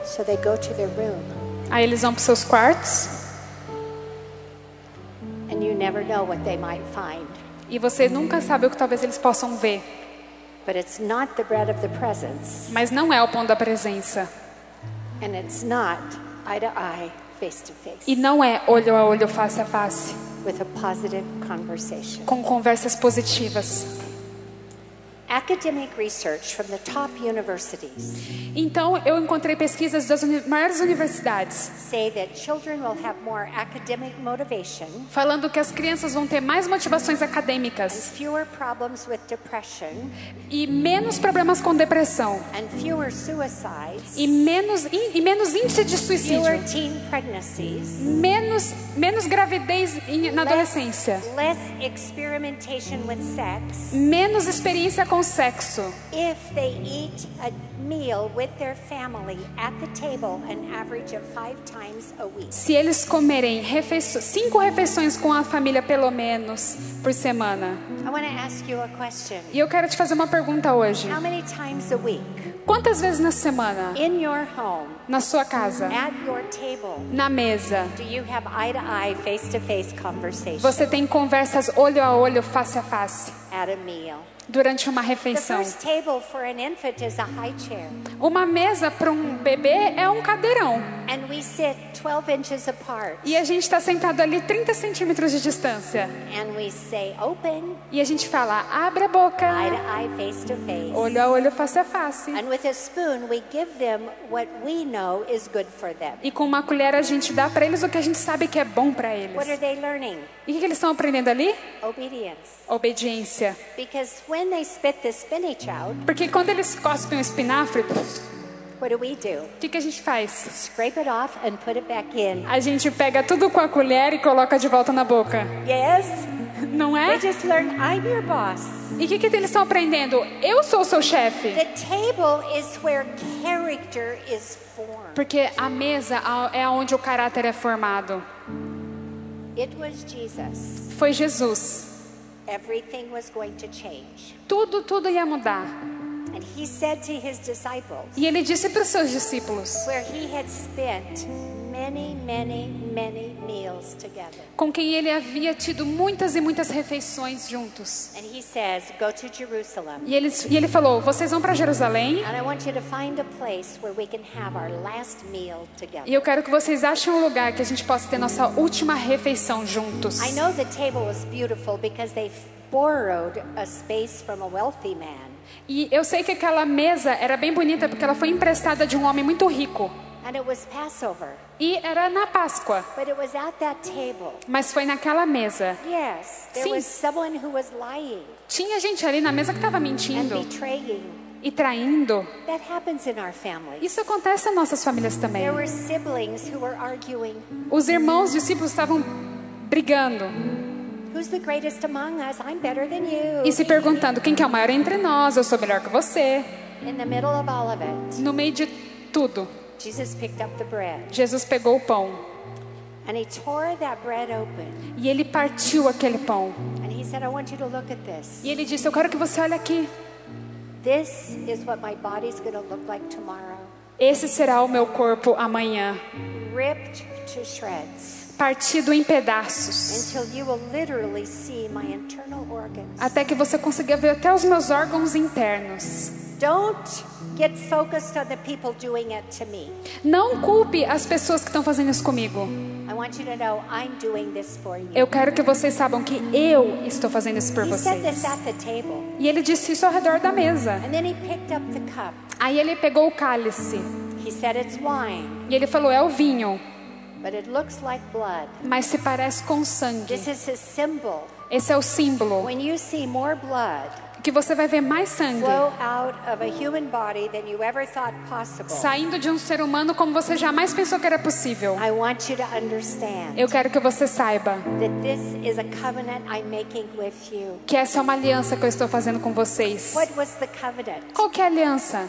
So they go to their room. Aí eles vão para seus quartos And you never know what they might find. e você nunca sabe o que talvez eles possam ver. But it's not the bread of the presence. Mas não é o pão da presença. And it's not eye to eye, face to face. E não é olho a olho, face a face. With a positive conversation. Com conversas positivas. Academic research from the top universities Então eu encontrei pesquisas das uni- maiores universidades say that children will have more academic motivation, falando que as crianças vão ter mais motivações acadêmicas fewer problems with depression, e menos problemas com depressão and fewer suicides, e menos, e menos índice de fewer suicídio, teen pregnancies, menos, menos gravidez na adolescência, less experimentation with sex menos experiência com sexo. if they eat a meal with their family at the table an average of five times a week. Se eles comerem refeiço- cinco refeições com a família pelo menos por semana. I want to ask you a question. E eu quero te fazer uma pergunta hoje. How many times a week Quantas vezes na semana, in your home, na sua casa, at your table, na mesa, do you have eye eye, face face você tem conversas olho a olho, face a face, at a meal? Durante uma refeição? Uma mesa para um bebê é um cadeirão. and we sit 12 inches apart, E a gente está sentado ali 30 centímetros de distância. and we say open, E a gente fala, abre a boca, eye to eye, face to face. olho a olho, face a face. And with a spoon, we give them what we know is good for them. E com uma colher a gente dá para eles o que a gente sabe que é bom para eles. What are they learning? E o que que eles estão aprendendo ali? Obedience. Obediência. Because when they spit the spinach out, Porque quando eles cospem o espinafre, what do we do? que, que a gente faz? Scrape it off and put it back in. A gente pega tudo com a colher e coloca de volta na boca. Yes? Não They é? just learn I'm your boss. E o que, que eles estão aprendendo? Eu sou o seu chefe. The table is where character is formed. Porque a mesa é onde o caráter é formado. It was Jesus. Foi Jesus. Everything was going to change. Tudo, tudo ia mudar. And he said to his disciples, E ele disse para os seus discípulos, where he had spent many, many, many meals together. com quem ele havia tido muitas e muitas refeições juntos. And he says, Go to Jerusalem. E ele, e ele falou: Vocês vão para Jerusalém And I want you to find a place where we can have our last meal together. e eu quero que vocês achem um lugar que a gente possa ter nossa última refeição juntos. I know the table was beautiful because they borrowed a space from a wealthy man. E eu sei que aquela mesa era bem bonita porque ela foi emprestada de um homem muito rico. And it was Passover. E era na Páscoa, But it was at that table. mas foi naquela mesa. Sim. was someone who was lying Tinha gente ali na mesa que estava mentindo e traindo. That happens in our families. Isso acontece nas nossas famílias também. Os irmãos discípulos estavam brigando Who's the greatest among us? I'm better than you. e se perguntando quem que é o maior entre nós, eu sou melhor que você. In the middle of all of it, No meio de tudo, Jesus picked up the bread Jesus pegou o pão and he tore that bread open. e ele partiu aquele pão. And he said, I want you to look at this. E ele disse: Eu quero que você olhe aqui. This is what my body's going to look like tomorrow. Esse será o meu corpo amanhã, Ripped to shreds partido em pedaços, until you will literally see my internal organs. até que você consiga ver até os meus órgãos internos. Don't get focused on the people doing it to me. Não culpe as pessoas que estão fazendo isso comigo. I want you to know I'm doing this for you. Eu quero que vocês saibam que eu estou fazendo isso por vocês. this at the table. E ele disse isso ao redor da mesa. And then he picked up the cup. Aí ele pegou o cálice He said it's wine, e ele falou: É o vinho, mas se parece com sangue. This is his symbol. Esse é o símbolo Que você vai ver mais sangue saindo de um ser humano como você jamais pensou que era possível. Eu quero que você saiba que essa é uma aliança que eu estou fazendo com vocês. Qual que é a aliança?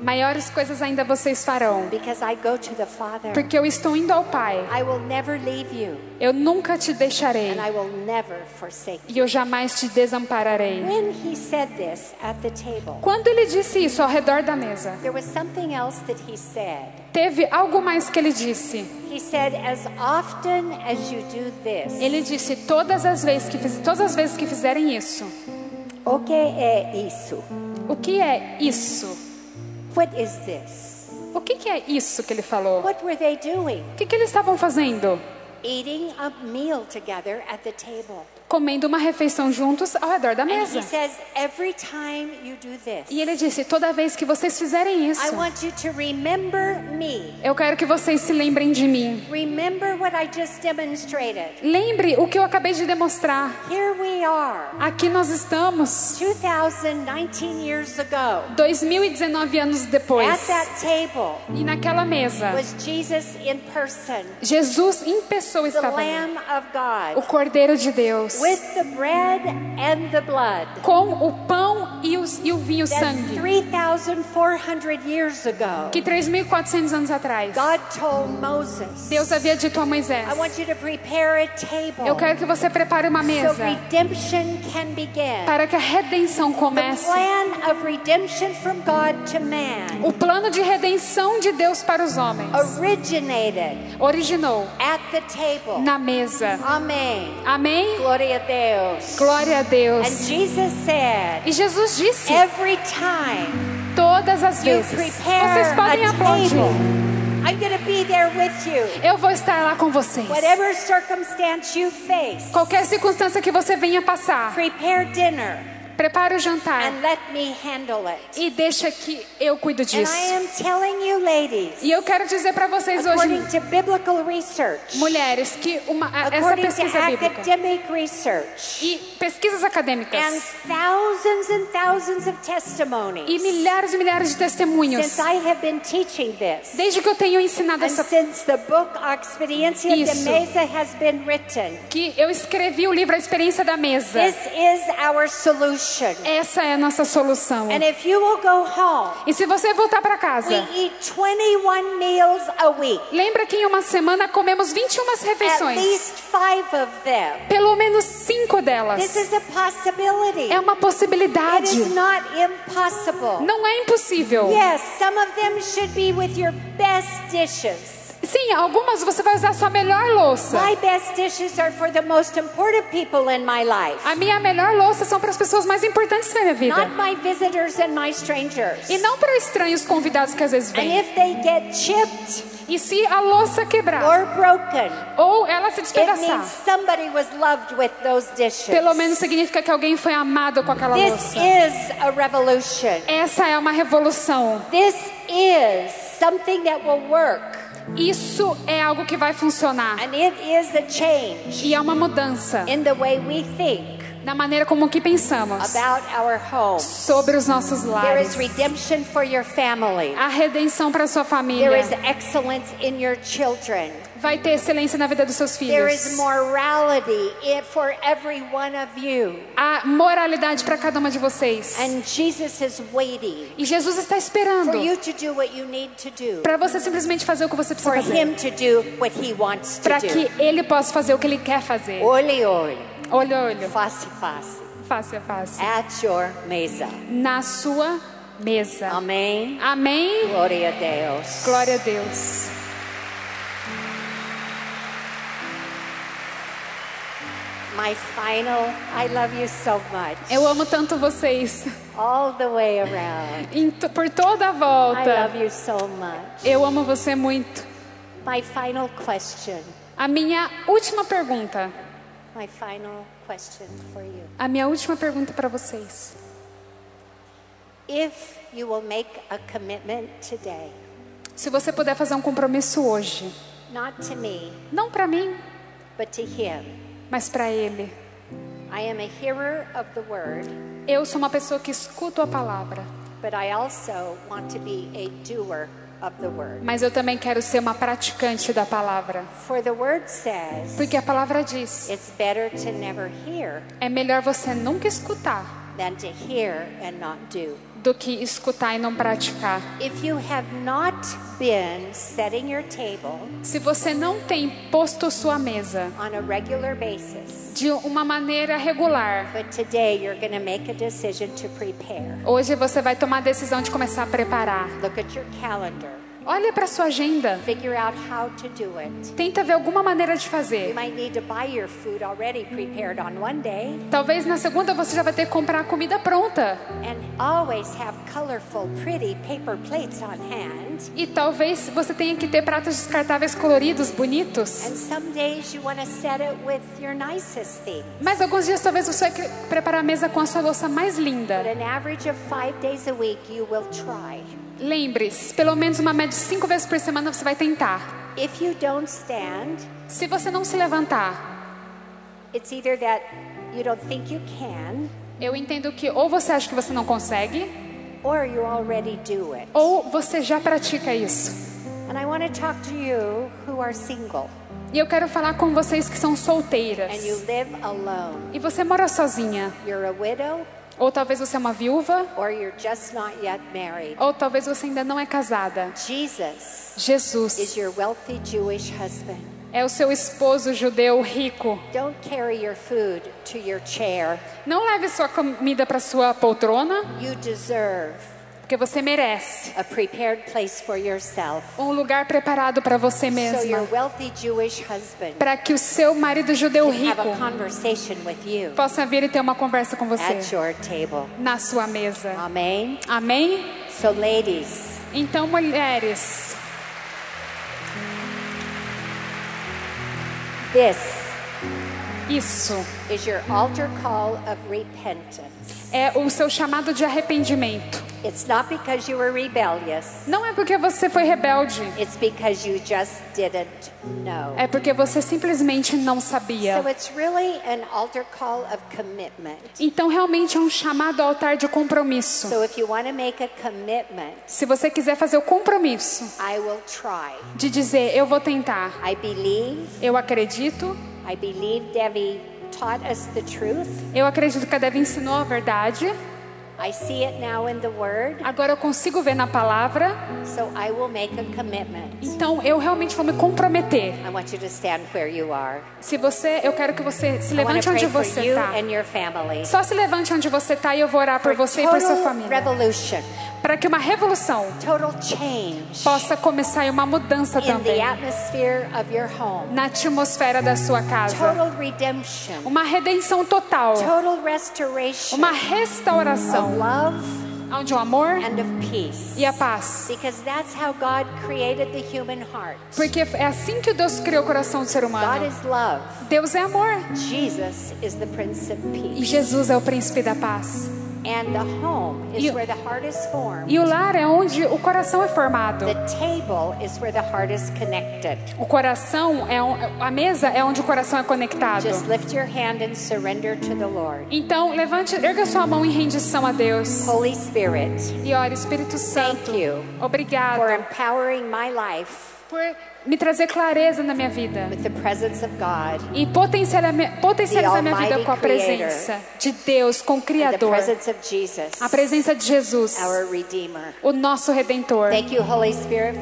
Maiores coisas ainda vocês farão, porque eu estou indo ao Pai. Eu nunca te deixarei e eu jamais te desampararei. When he said this at the table, Quando ele disse isso ao redor da mesa, there was something else that he said. teve algo mais que ele disse. He said, As often as you do this, Ele disse todas as vezes que fiz- todas as vezes que fizerem isso. o que é isso? O que é isso? What is this? O que, que é isso que ele falou? What were they doing? O que, que eles estavam fazendo? Eating a meal together at the table. Comendo uma refeição juntos ao redor da And mesa. he says, Every time you do this, E ele disse: toda vez que vocês fizerem isso, I want you to remember me. eu quero que vocês se lembrem de mim. Remember what I just demonstrated. Lembre o que eu acabei de demonstrar. Here we are, Aqui nós estamos, 2019 years ago. 2019 anos depois. At that table E naquela mesa, was Jesus in person, Jesus em pessoa estava O Cordeiro de Deus. With the bread and the blood. Com o pão e, os, e o vinho sangue. 3,400 years ago, Que 3.400 anos atrás, God told Moses, Deus havia dito a Moisés: I want you to prepare a table Eu quero que você prepare uma so mesa redemption can begin. para que a redenção The comece. plan of redemption from God to man O plano de redenção de Deus para os homens originated originou at the table. na mesa. Amen. Amém? Glória a Deus. Glória a And Deus. Jesus said, E Jesus disse: every time todas as you vezes. prepare Vocês podem aplaudir. table, I'm going to be there with you. Eu vou estar lá com vocês. Whatever circumstance you face, Qualquer circunstância que você venha passar, prepare dinner prepare o jantar and let me handle it. e deixa que eu cuido And disso. I am telling you, ladies, E eu quero dizer para vocês hoje, to biblical research, mulheres, que uma, essa pesquisa bíblica research, e pesquisas and acadêmicas thousands and thousands of testimonies e milhares e milhares de testemunhos, since I have been teaching this. desde que eu tenho ensinado And essa since the book A Experiencia de Isso. Mesa has been written, que eu escrevi o livro A Experiência da Mesa. this is our solution. Essa é a nossa solução. And if you will go home, E se você voltar para we casa, eat 21 meals a week. lembra que em uma semana comemos 21 At refeições. least five of them. Pelo menos cinco delas. This is a possibility. É uma It possibilidade. is not impossible. Não é impossível. Yes, some of them should be with your best dishes. Sim, algumas você vai usar sua melhor louça. My best dishes are for the most important people in my life, A minha melhor louça são para as pessoas mais importantes da minha not vida. my visitors and my strangers. E não para estranhos convidados que às vezes And vêm. if they get chipped E se a louça quebrar or broken, ou ela se despedaçar, somebody was loved with those dishes. pelo menos significa que alguém foi amado com aquela This louça. is a revolution. Essa é uma revolução. This is something that will work. Isso é algo que vai funcionar. And it is a change E é uma mudança in the way we think na maneira como que pensamos about our homes. sobre os nossos There lares. is redemption for your family. A redenção para sua família. Vai ter excelência na vida dos seus There is filhos. morality i- for every one of you. A moralidade para cada uma de vocês. And Jesus is waiting E Jesus está for esperando you to do what you need to do, para você simplesmente fazer o que você precisa for fazer. Him to do what He wants to Para do. que ele possa fazer o que ele quer fazer. Olho, olho, Olho olho, face face, face a face. at your mesa. Na sua mesa. Amém. Amém. Glória a Deus. Glória a Deus. My final, I love you so much. Eu amo tanto vocês. All the way around. Por toda a I volta. love you so much. Eu amo você muito. My final question. A minha última pergunta. My final question for you. A minha última pergunta para vocês. If you will make a commitment today, Se você puder fazer um compromisso hoje, not to me, não para mim, but to Him. Mas para ele. Word, Eu sou uma pessoa que escuto a palavra, mas eu também quero ser uma praticante da palavra, says porque a palavra diz: it's better to never hear é melhor você nunca escutar than to hear and not do. Do que escutar e não praticar. If you have not been setting your table Se você não tem posto sua mesa on a regular basis, de uma maneira regular, but today you're going to make a decision to prepare. hoje você vai tomar a decisão de começar a preparar. Look at your calendar. Olha para sua agenda. Tenta ver alguma maneira de fazer. Talvez na segunda você já vai ter que comprar a comida pronta. and always have colorful, pretty paper plates on hand. E talvez você tenha que ter pratos descartáveis coloridos, bonitos. And some days you want to set it with your nicest things. Mas alguns dias talvez você vai que- preparar a mesa com a sua louça mais But linda. an average of five days a week, you will try. Lembre-se, pelo menos uma média de cinco vezes por semana você vai tentar. If you don't stand, Se você não se levantar, it's either that you don't think you can eu entendo que ou você acha que você não consegue, or you already do it. ou você já pratica isso. And I want to talk to you who are single E eu quero falar com vocês que são solteiras. live alone. E você mora sozinha. You're a widow Ou talvez você é uma viúva. or you're just not yet married. Ou talvez você ainda não é casada. Jesus Jesus is your wealthy Jewish husband. é o seu esposo judeu rico. Don't carry your food to your chair. Não leve sua comida para sua poltrona, You deserve porque você merece a prepared place for yourself. um lugar preparado para você mesma. Para que o seu marido judeu rico possa vir e ter uma conversa com at você your table. na sua mesa. Amém? So ladies, Então, mulheres, this isso is your altar call of repentance. É o seu chamado de arrependimento. It's not because you were rebellious. Não é porque você foi rebelde, It's because you just didn't know. é porque você simplesmente não sabia. So it's really an altar call of commitment. Então, realmente é um chamado ao altar de compromisso. So if you want to make a commitment, Se você quiser fazer o compromisso I will try. de dizer, eu vou tentar, I believe, eu acredito, I believe Debbie taught us the truth. eu acredito que a Deve ensinou a verdade, I see it now in the Word. agora eu consigo ver na palavra, So I will make a commitment. então eu realmente vou me comprometer. I want you to stand where you are. Se você, eu quero que você se levante onde você está. Só se levante onde você está e eu vou orar por For você e por sua família. revolution, Para que uma revolução total change possa começar e uma mudança também atmosphere of your home. na atmosfera da sua casa. Uma redenção total, uma restauração, onde o amor and of peace. e a paz. Because that's how God created the human heart. Porque é assim que Deus criou o coração do ser God humano. is love. Deus é amor Jesus is the Prince of e Peace. Jesus é o príncipe da paz. And the home is E- where the heart is formed. E o lar é onde o coração é formado. The table is where the heart is connected. O coração é a mesa é onde o coração é conectado. Just lift your hand and surrender to the Lord. Então, levante, erga sua mão em rendição a Deus. Holy Spirit, E ore, Espírito Santo, obrigado for empowering my life por me trazer clareza na minha vida with the presence of God, e potencializar, minha vida com a presença de Deus, com o Criador, presence of Jesus, a presença de Jesus, o nosso Redentor. You, Spirit,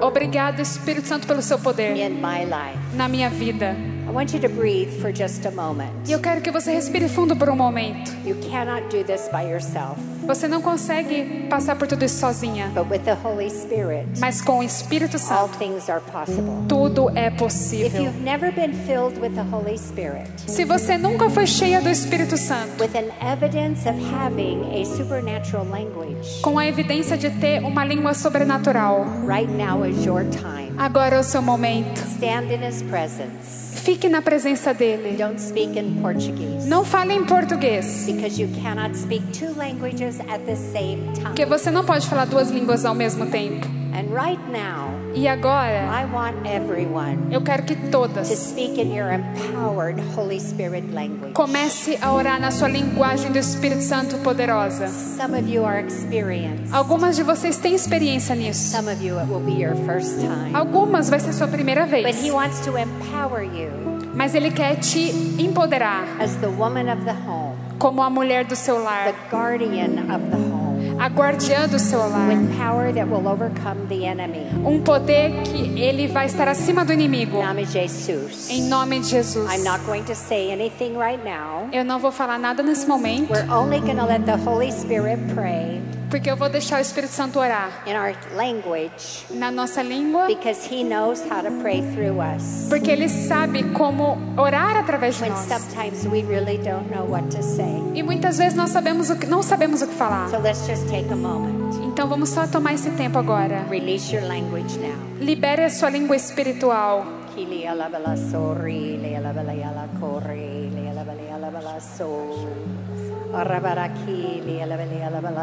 Obrigado, Espírito Santo, pelo seu poder in my life. na minha vida. I want you to breathe for just a moment. E eu quero que você respire fundo por um momento. You cannot do this by yourself, Você não consegue passar por tudo isso sozinha, but with the Holy Spirit, mas com o Espírito all Santo, things are possible. tudo é If possível. you've never been filled with the Holy Spirit, Se você nunca foi cheia do Espírito Santo, with an evidence of having a supernatural language, com a evidência de ter uma língua sobrenatural, right now is your time. agora é o seu momento. Stand in His presence. Fique na presença dele. Don't speak in Portuguese Não fale em português, because you cannot speak two languages at the same porque time. você não pode falar duas línguas ao mesmo tempo. And right now, E agora, I want everyone eu quero que to todas speak in your empowered Holy Spirit language. comece a orar na sua linguagem do Espírito Santo poderosa. Some of you are experienced. Algumas de vocês têm experiência nisso. Some of you it will be your first time. Algumas vai ser sua primeira But vez. he wants to empower you Mas ele quer te empoderar as the woman of the home, como a mulher do seu the lar, guardian of the home, a guardiã do seu lar. with power that will overcome the enemy. Um poder que ele vai estar acima do inimigo. Em nome de Jesus. Em nome de Jesus. I'm not going to say anything right now. Eu não vou falar nada nesse momento, We're only going to let the Holy Spirit pray porque eu vou deixar o Espírito Santo orar in our language na nossa língua, because he knows how to pray through us. porque ele sabe como orar através de When nós. sometimes we really don't know what to say. E muitas vezes nós sabemos o que, não sabemos o que falar. So let's just take a moment. Então vamos só tomar esse tempo agora. Release your language now. Libere a sua língua espiritual. Kili ala bala sori, le ala bala yala kori, le ala bala yala bala so.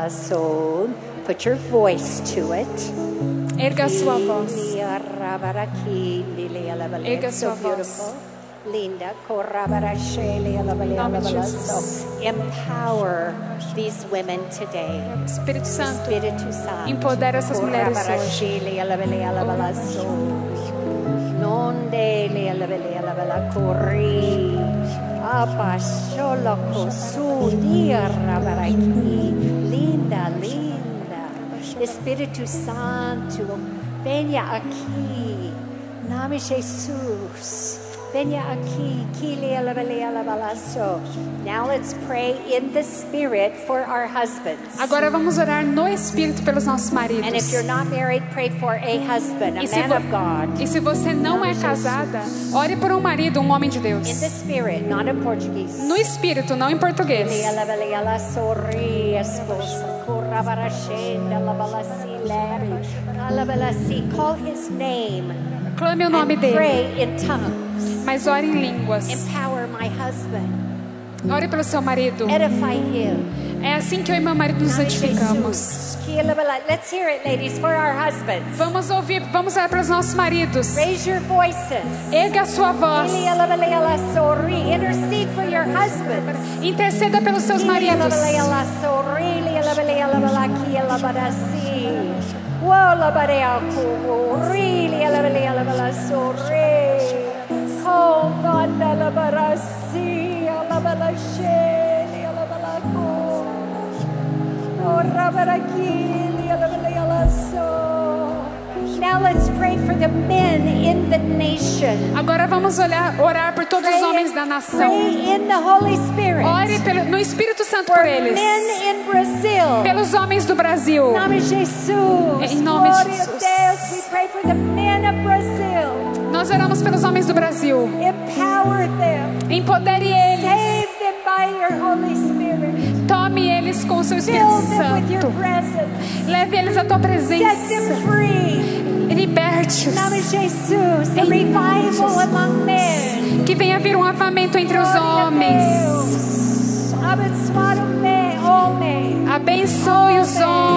So. Put your voice to it. Erga sua voz. Erga sua voz. beautiful. Linda. Empower these women today. Espírito Santo, Espírito Santo. empodera essas mulheres hoje. Korabarashele, alabele, alabalaso. Nonde le alabele, alabalakori. Apasholo kosu dia rabaraki. Linda, linda. Espírito Santo, venha aqui. Nome Jesus. Venha aqui. Now let's pray in the Spirit for our husbands. Agora vamos orar no Espírito pelos nossos And if maridos. you're not married, pray for a husband, a man of God. e se você não é casada, ore por um marido, um homem de Deus. In the spirit, not in Portuguese. No Espírito, não em português. Clame o nome dele, pray in tongues. Mas ore em línguas. Empower my husband. Ore pelo seu marido. Edify him. É assim que eu e meu marido nos bala- Let's hear it, ladies, for our husbands. Vamos ouvir, vamos orar pelos nossos maridos. Raise your voices. Erga a sua voz. Intercede for your husbands. Interceda pelos seus maridos. Ela ela assim. Uau, ela bala corri, ela sorri. Oh, assim, Oh. Now let's pray for the men in the nation. Agora vamos olhar, orar por todos os homens da nação. Pray in the Holy Spirit. Ore pelo- no Espírito Santo por for eles. men in Brazil. Pelos homens do Brasil. Em nome de Jesus. Em nome de Jesus. Deus. We pray for the. Nós oramos pelos homens do Brasil. Empodere eles. Save them by your Holy Spirit. Tome eles com o seu Espírito Santo. Leve eles à tua presença. Liberte-os. Que venha vir um avamento entre os homens. Abençoe os homens.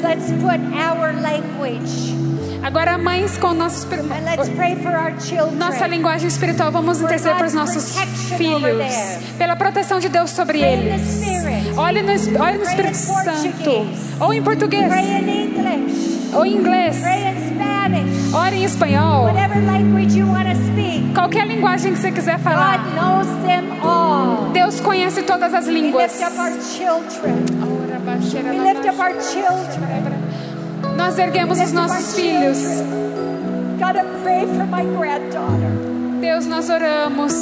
Mothers, let's put our language. Agora, mães, com nossos, and let's pray for our children. nossa linguagem espiritual, vamos interceder para os nossos filhos, pela proteção de Deus sobre eles. Olhe no, olhe no Espírito Santo, ou em português, Pray in English. ou em inglês, ore em espanhol, qualquer linguagem que você quiser God falar. knows them all. Deus conhece todas as línguas. We lift up our children. Nós erguemos os nossos filhos. God, I pray for my granddaughter. Deus, nós oramos.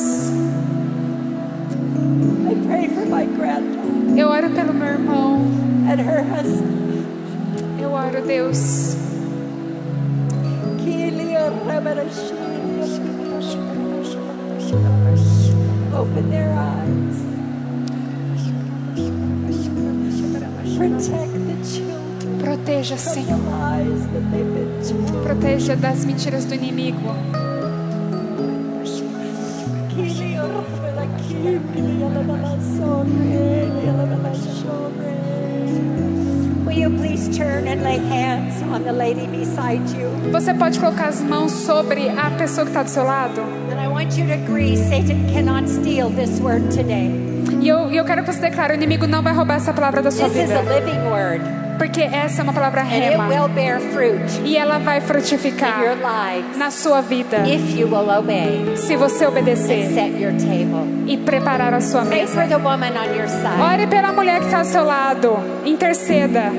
I pray for my granddaughter Eu oro pelo meu irmão. and her husband. Eu oro, Deus. Open their eyes. Proteja, Senhor. Proteja das mentiras do inimigo. Você pode colocar as mãos sobre a pessoa que está do seu lado? And I want you to agree Satan cannot steal this word today. E eu, eu quero que você declare: o inimigo não vai roubar essa palavra da sua This vida. Porque essa é uma palavra rema. will bear fruit E ela vai in your frutificar na sua vida. if you will obey Se você obedecer set your table. e preparar a sua Pray mesa. for the woman on your side. Ore pela mulher que está ao seu lado. Interceda.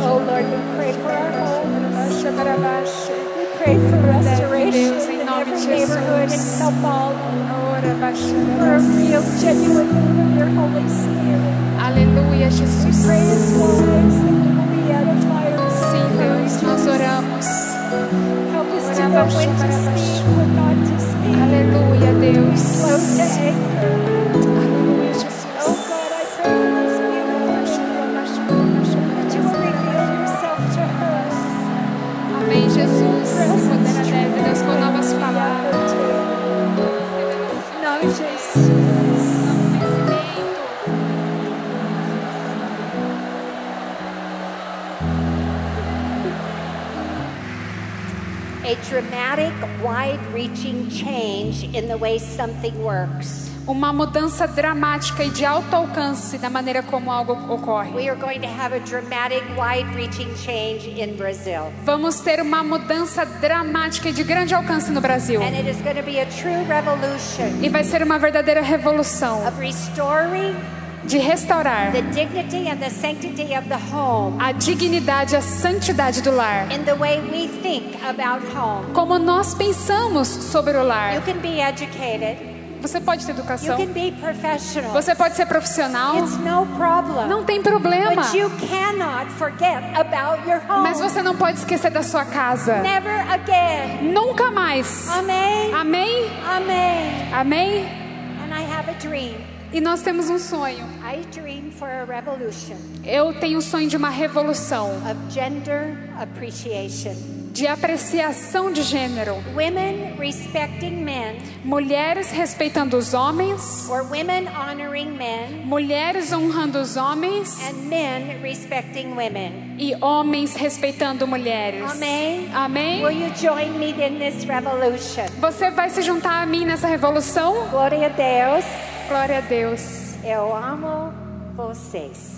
Oh Lord, we pray for our homes. We pray for restoration in every neighborhood in Sao Paulo. For a real, genuine move of your Holy Spirit. Aleluia, Jesus. Pray as wives that we will be. Sim, Deus, nós oramos. Help us to know when to speak, when not to speak. Aleluia, Deus. Slow to anger. Reaching change in the way something works. Uma mudança dramática e de alto alcance da maneira como algo ocorre. We are going to have a dramatic, wide reaching change in Brazil. Vamos ter uma mudança dramática e de grande alcance no Brasil. And it is going to be a true revolution E vai ser uma verdadeira revolução of restoring de restaurar the dignity and the sanctity of the home a dignidade, a santidade do lar. Como nós pensamos sobre o You lar. can be educated, Você pode ter you educação, can be professional. você pode ser profissional, It's no problem. não tem problema. But you cannot forget about your home. Mas você não pode esquecer da sua casa. Never again. Nunca mais. Amen. Amém? Amen. Amém? E nós temos um sonho. I dream for a revolution Eu tenho o sonho de uma revolução of gender appreciation. De apreciação de gênero. Women respecting men Mulheres respeitando os homens, or women honoring men mulheres honrando os homens and men respecting women. e homens respeitando mulheres. Amém. Amém? Will you join me in this revolution? Você vai se juntar a mim nessa revolução? Glória a Deus. Glória a Deus. Eu amo vocês.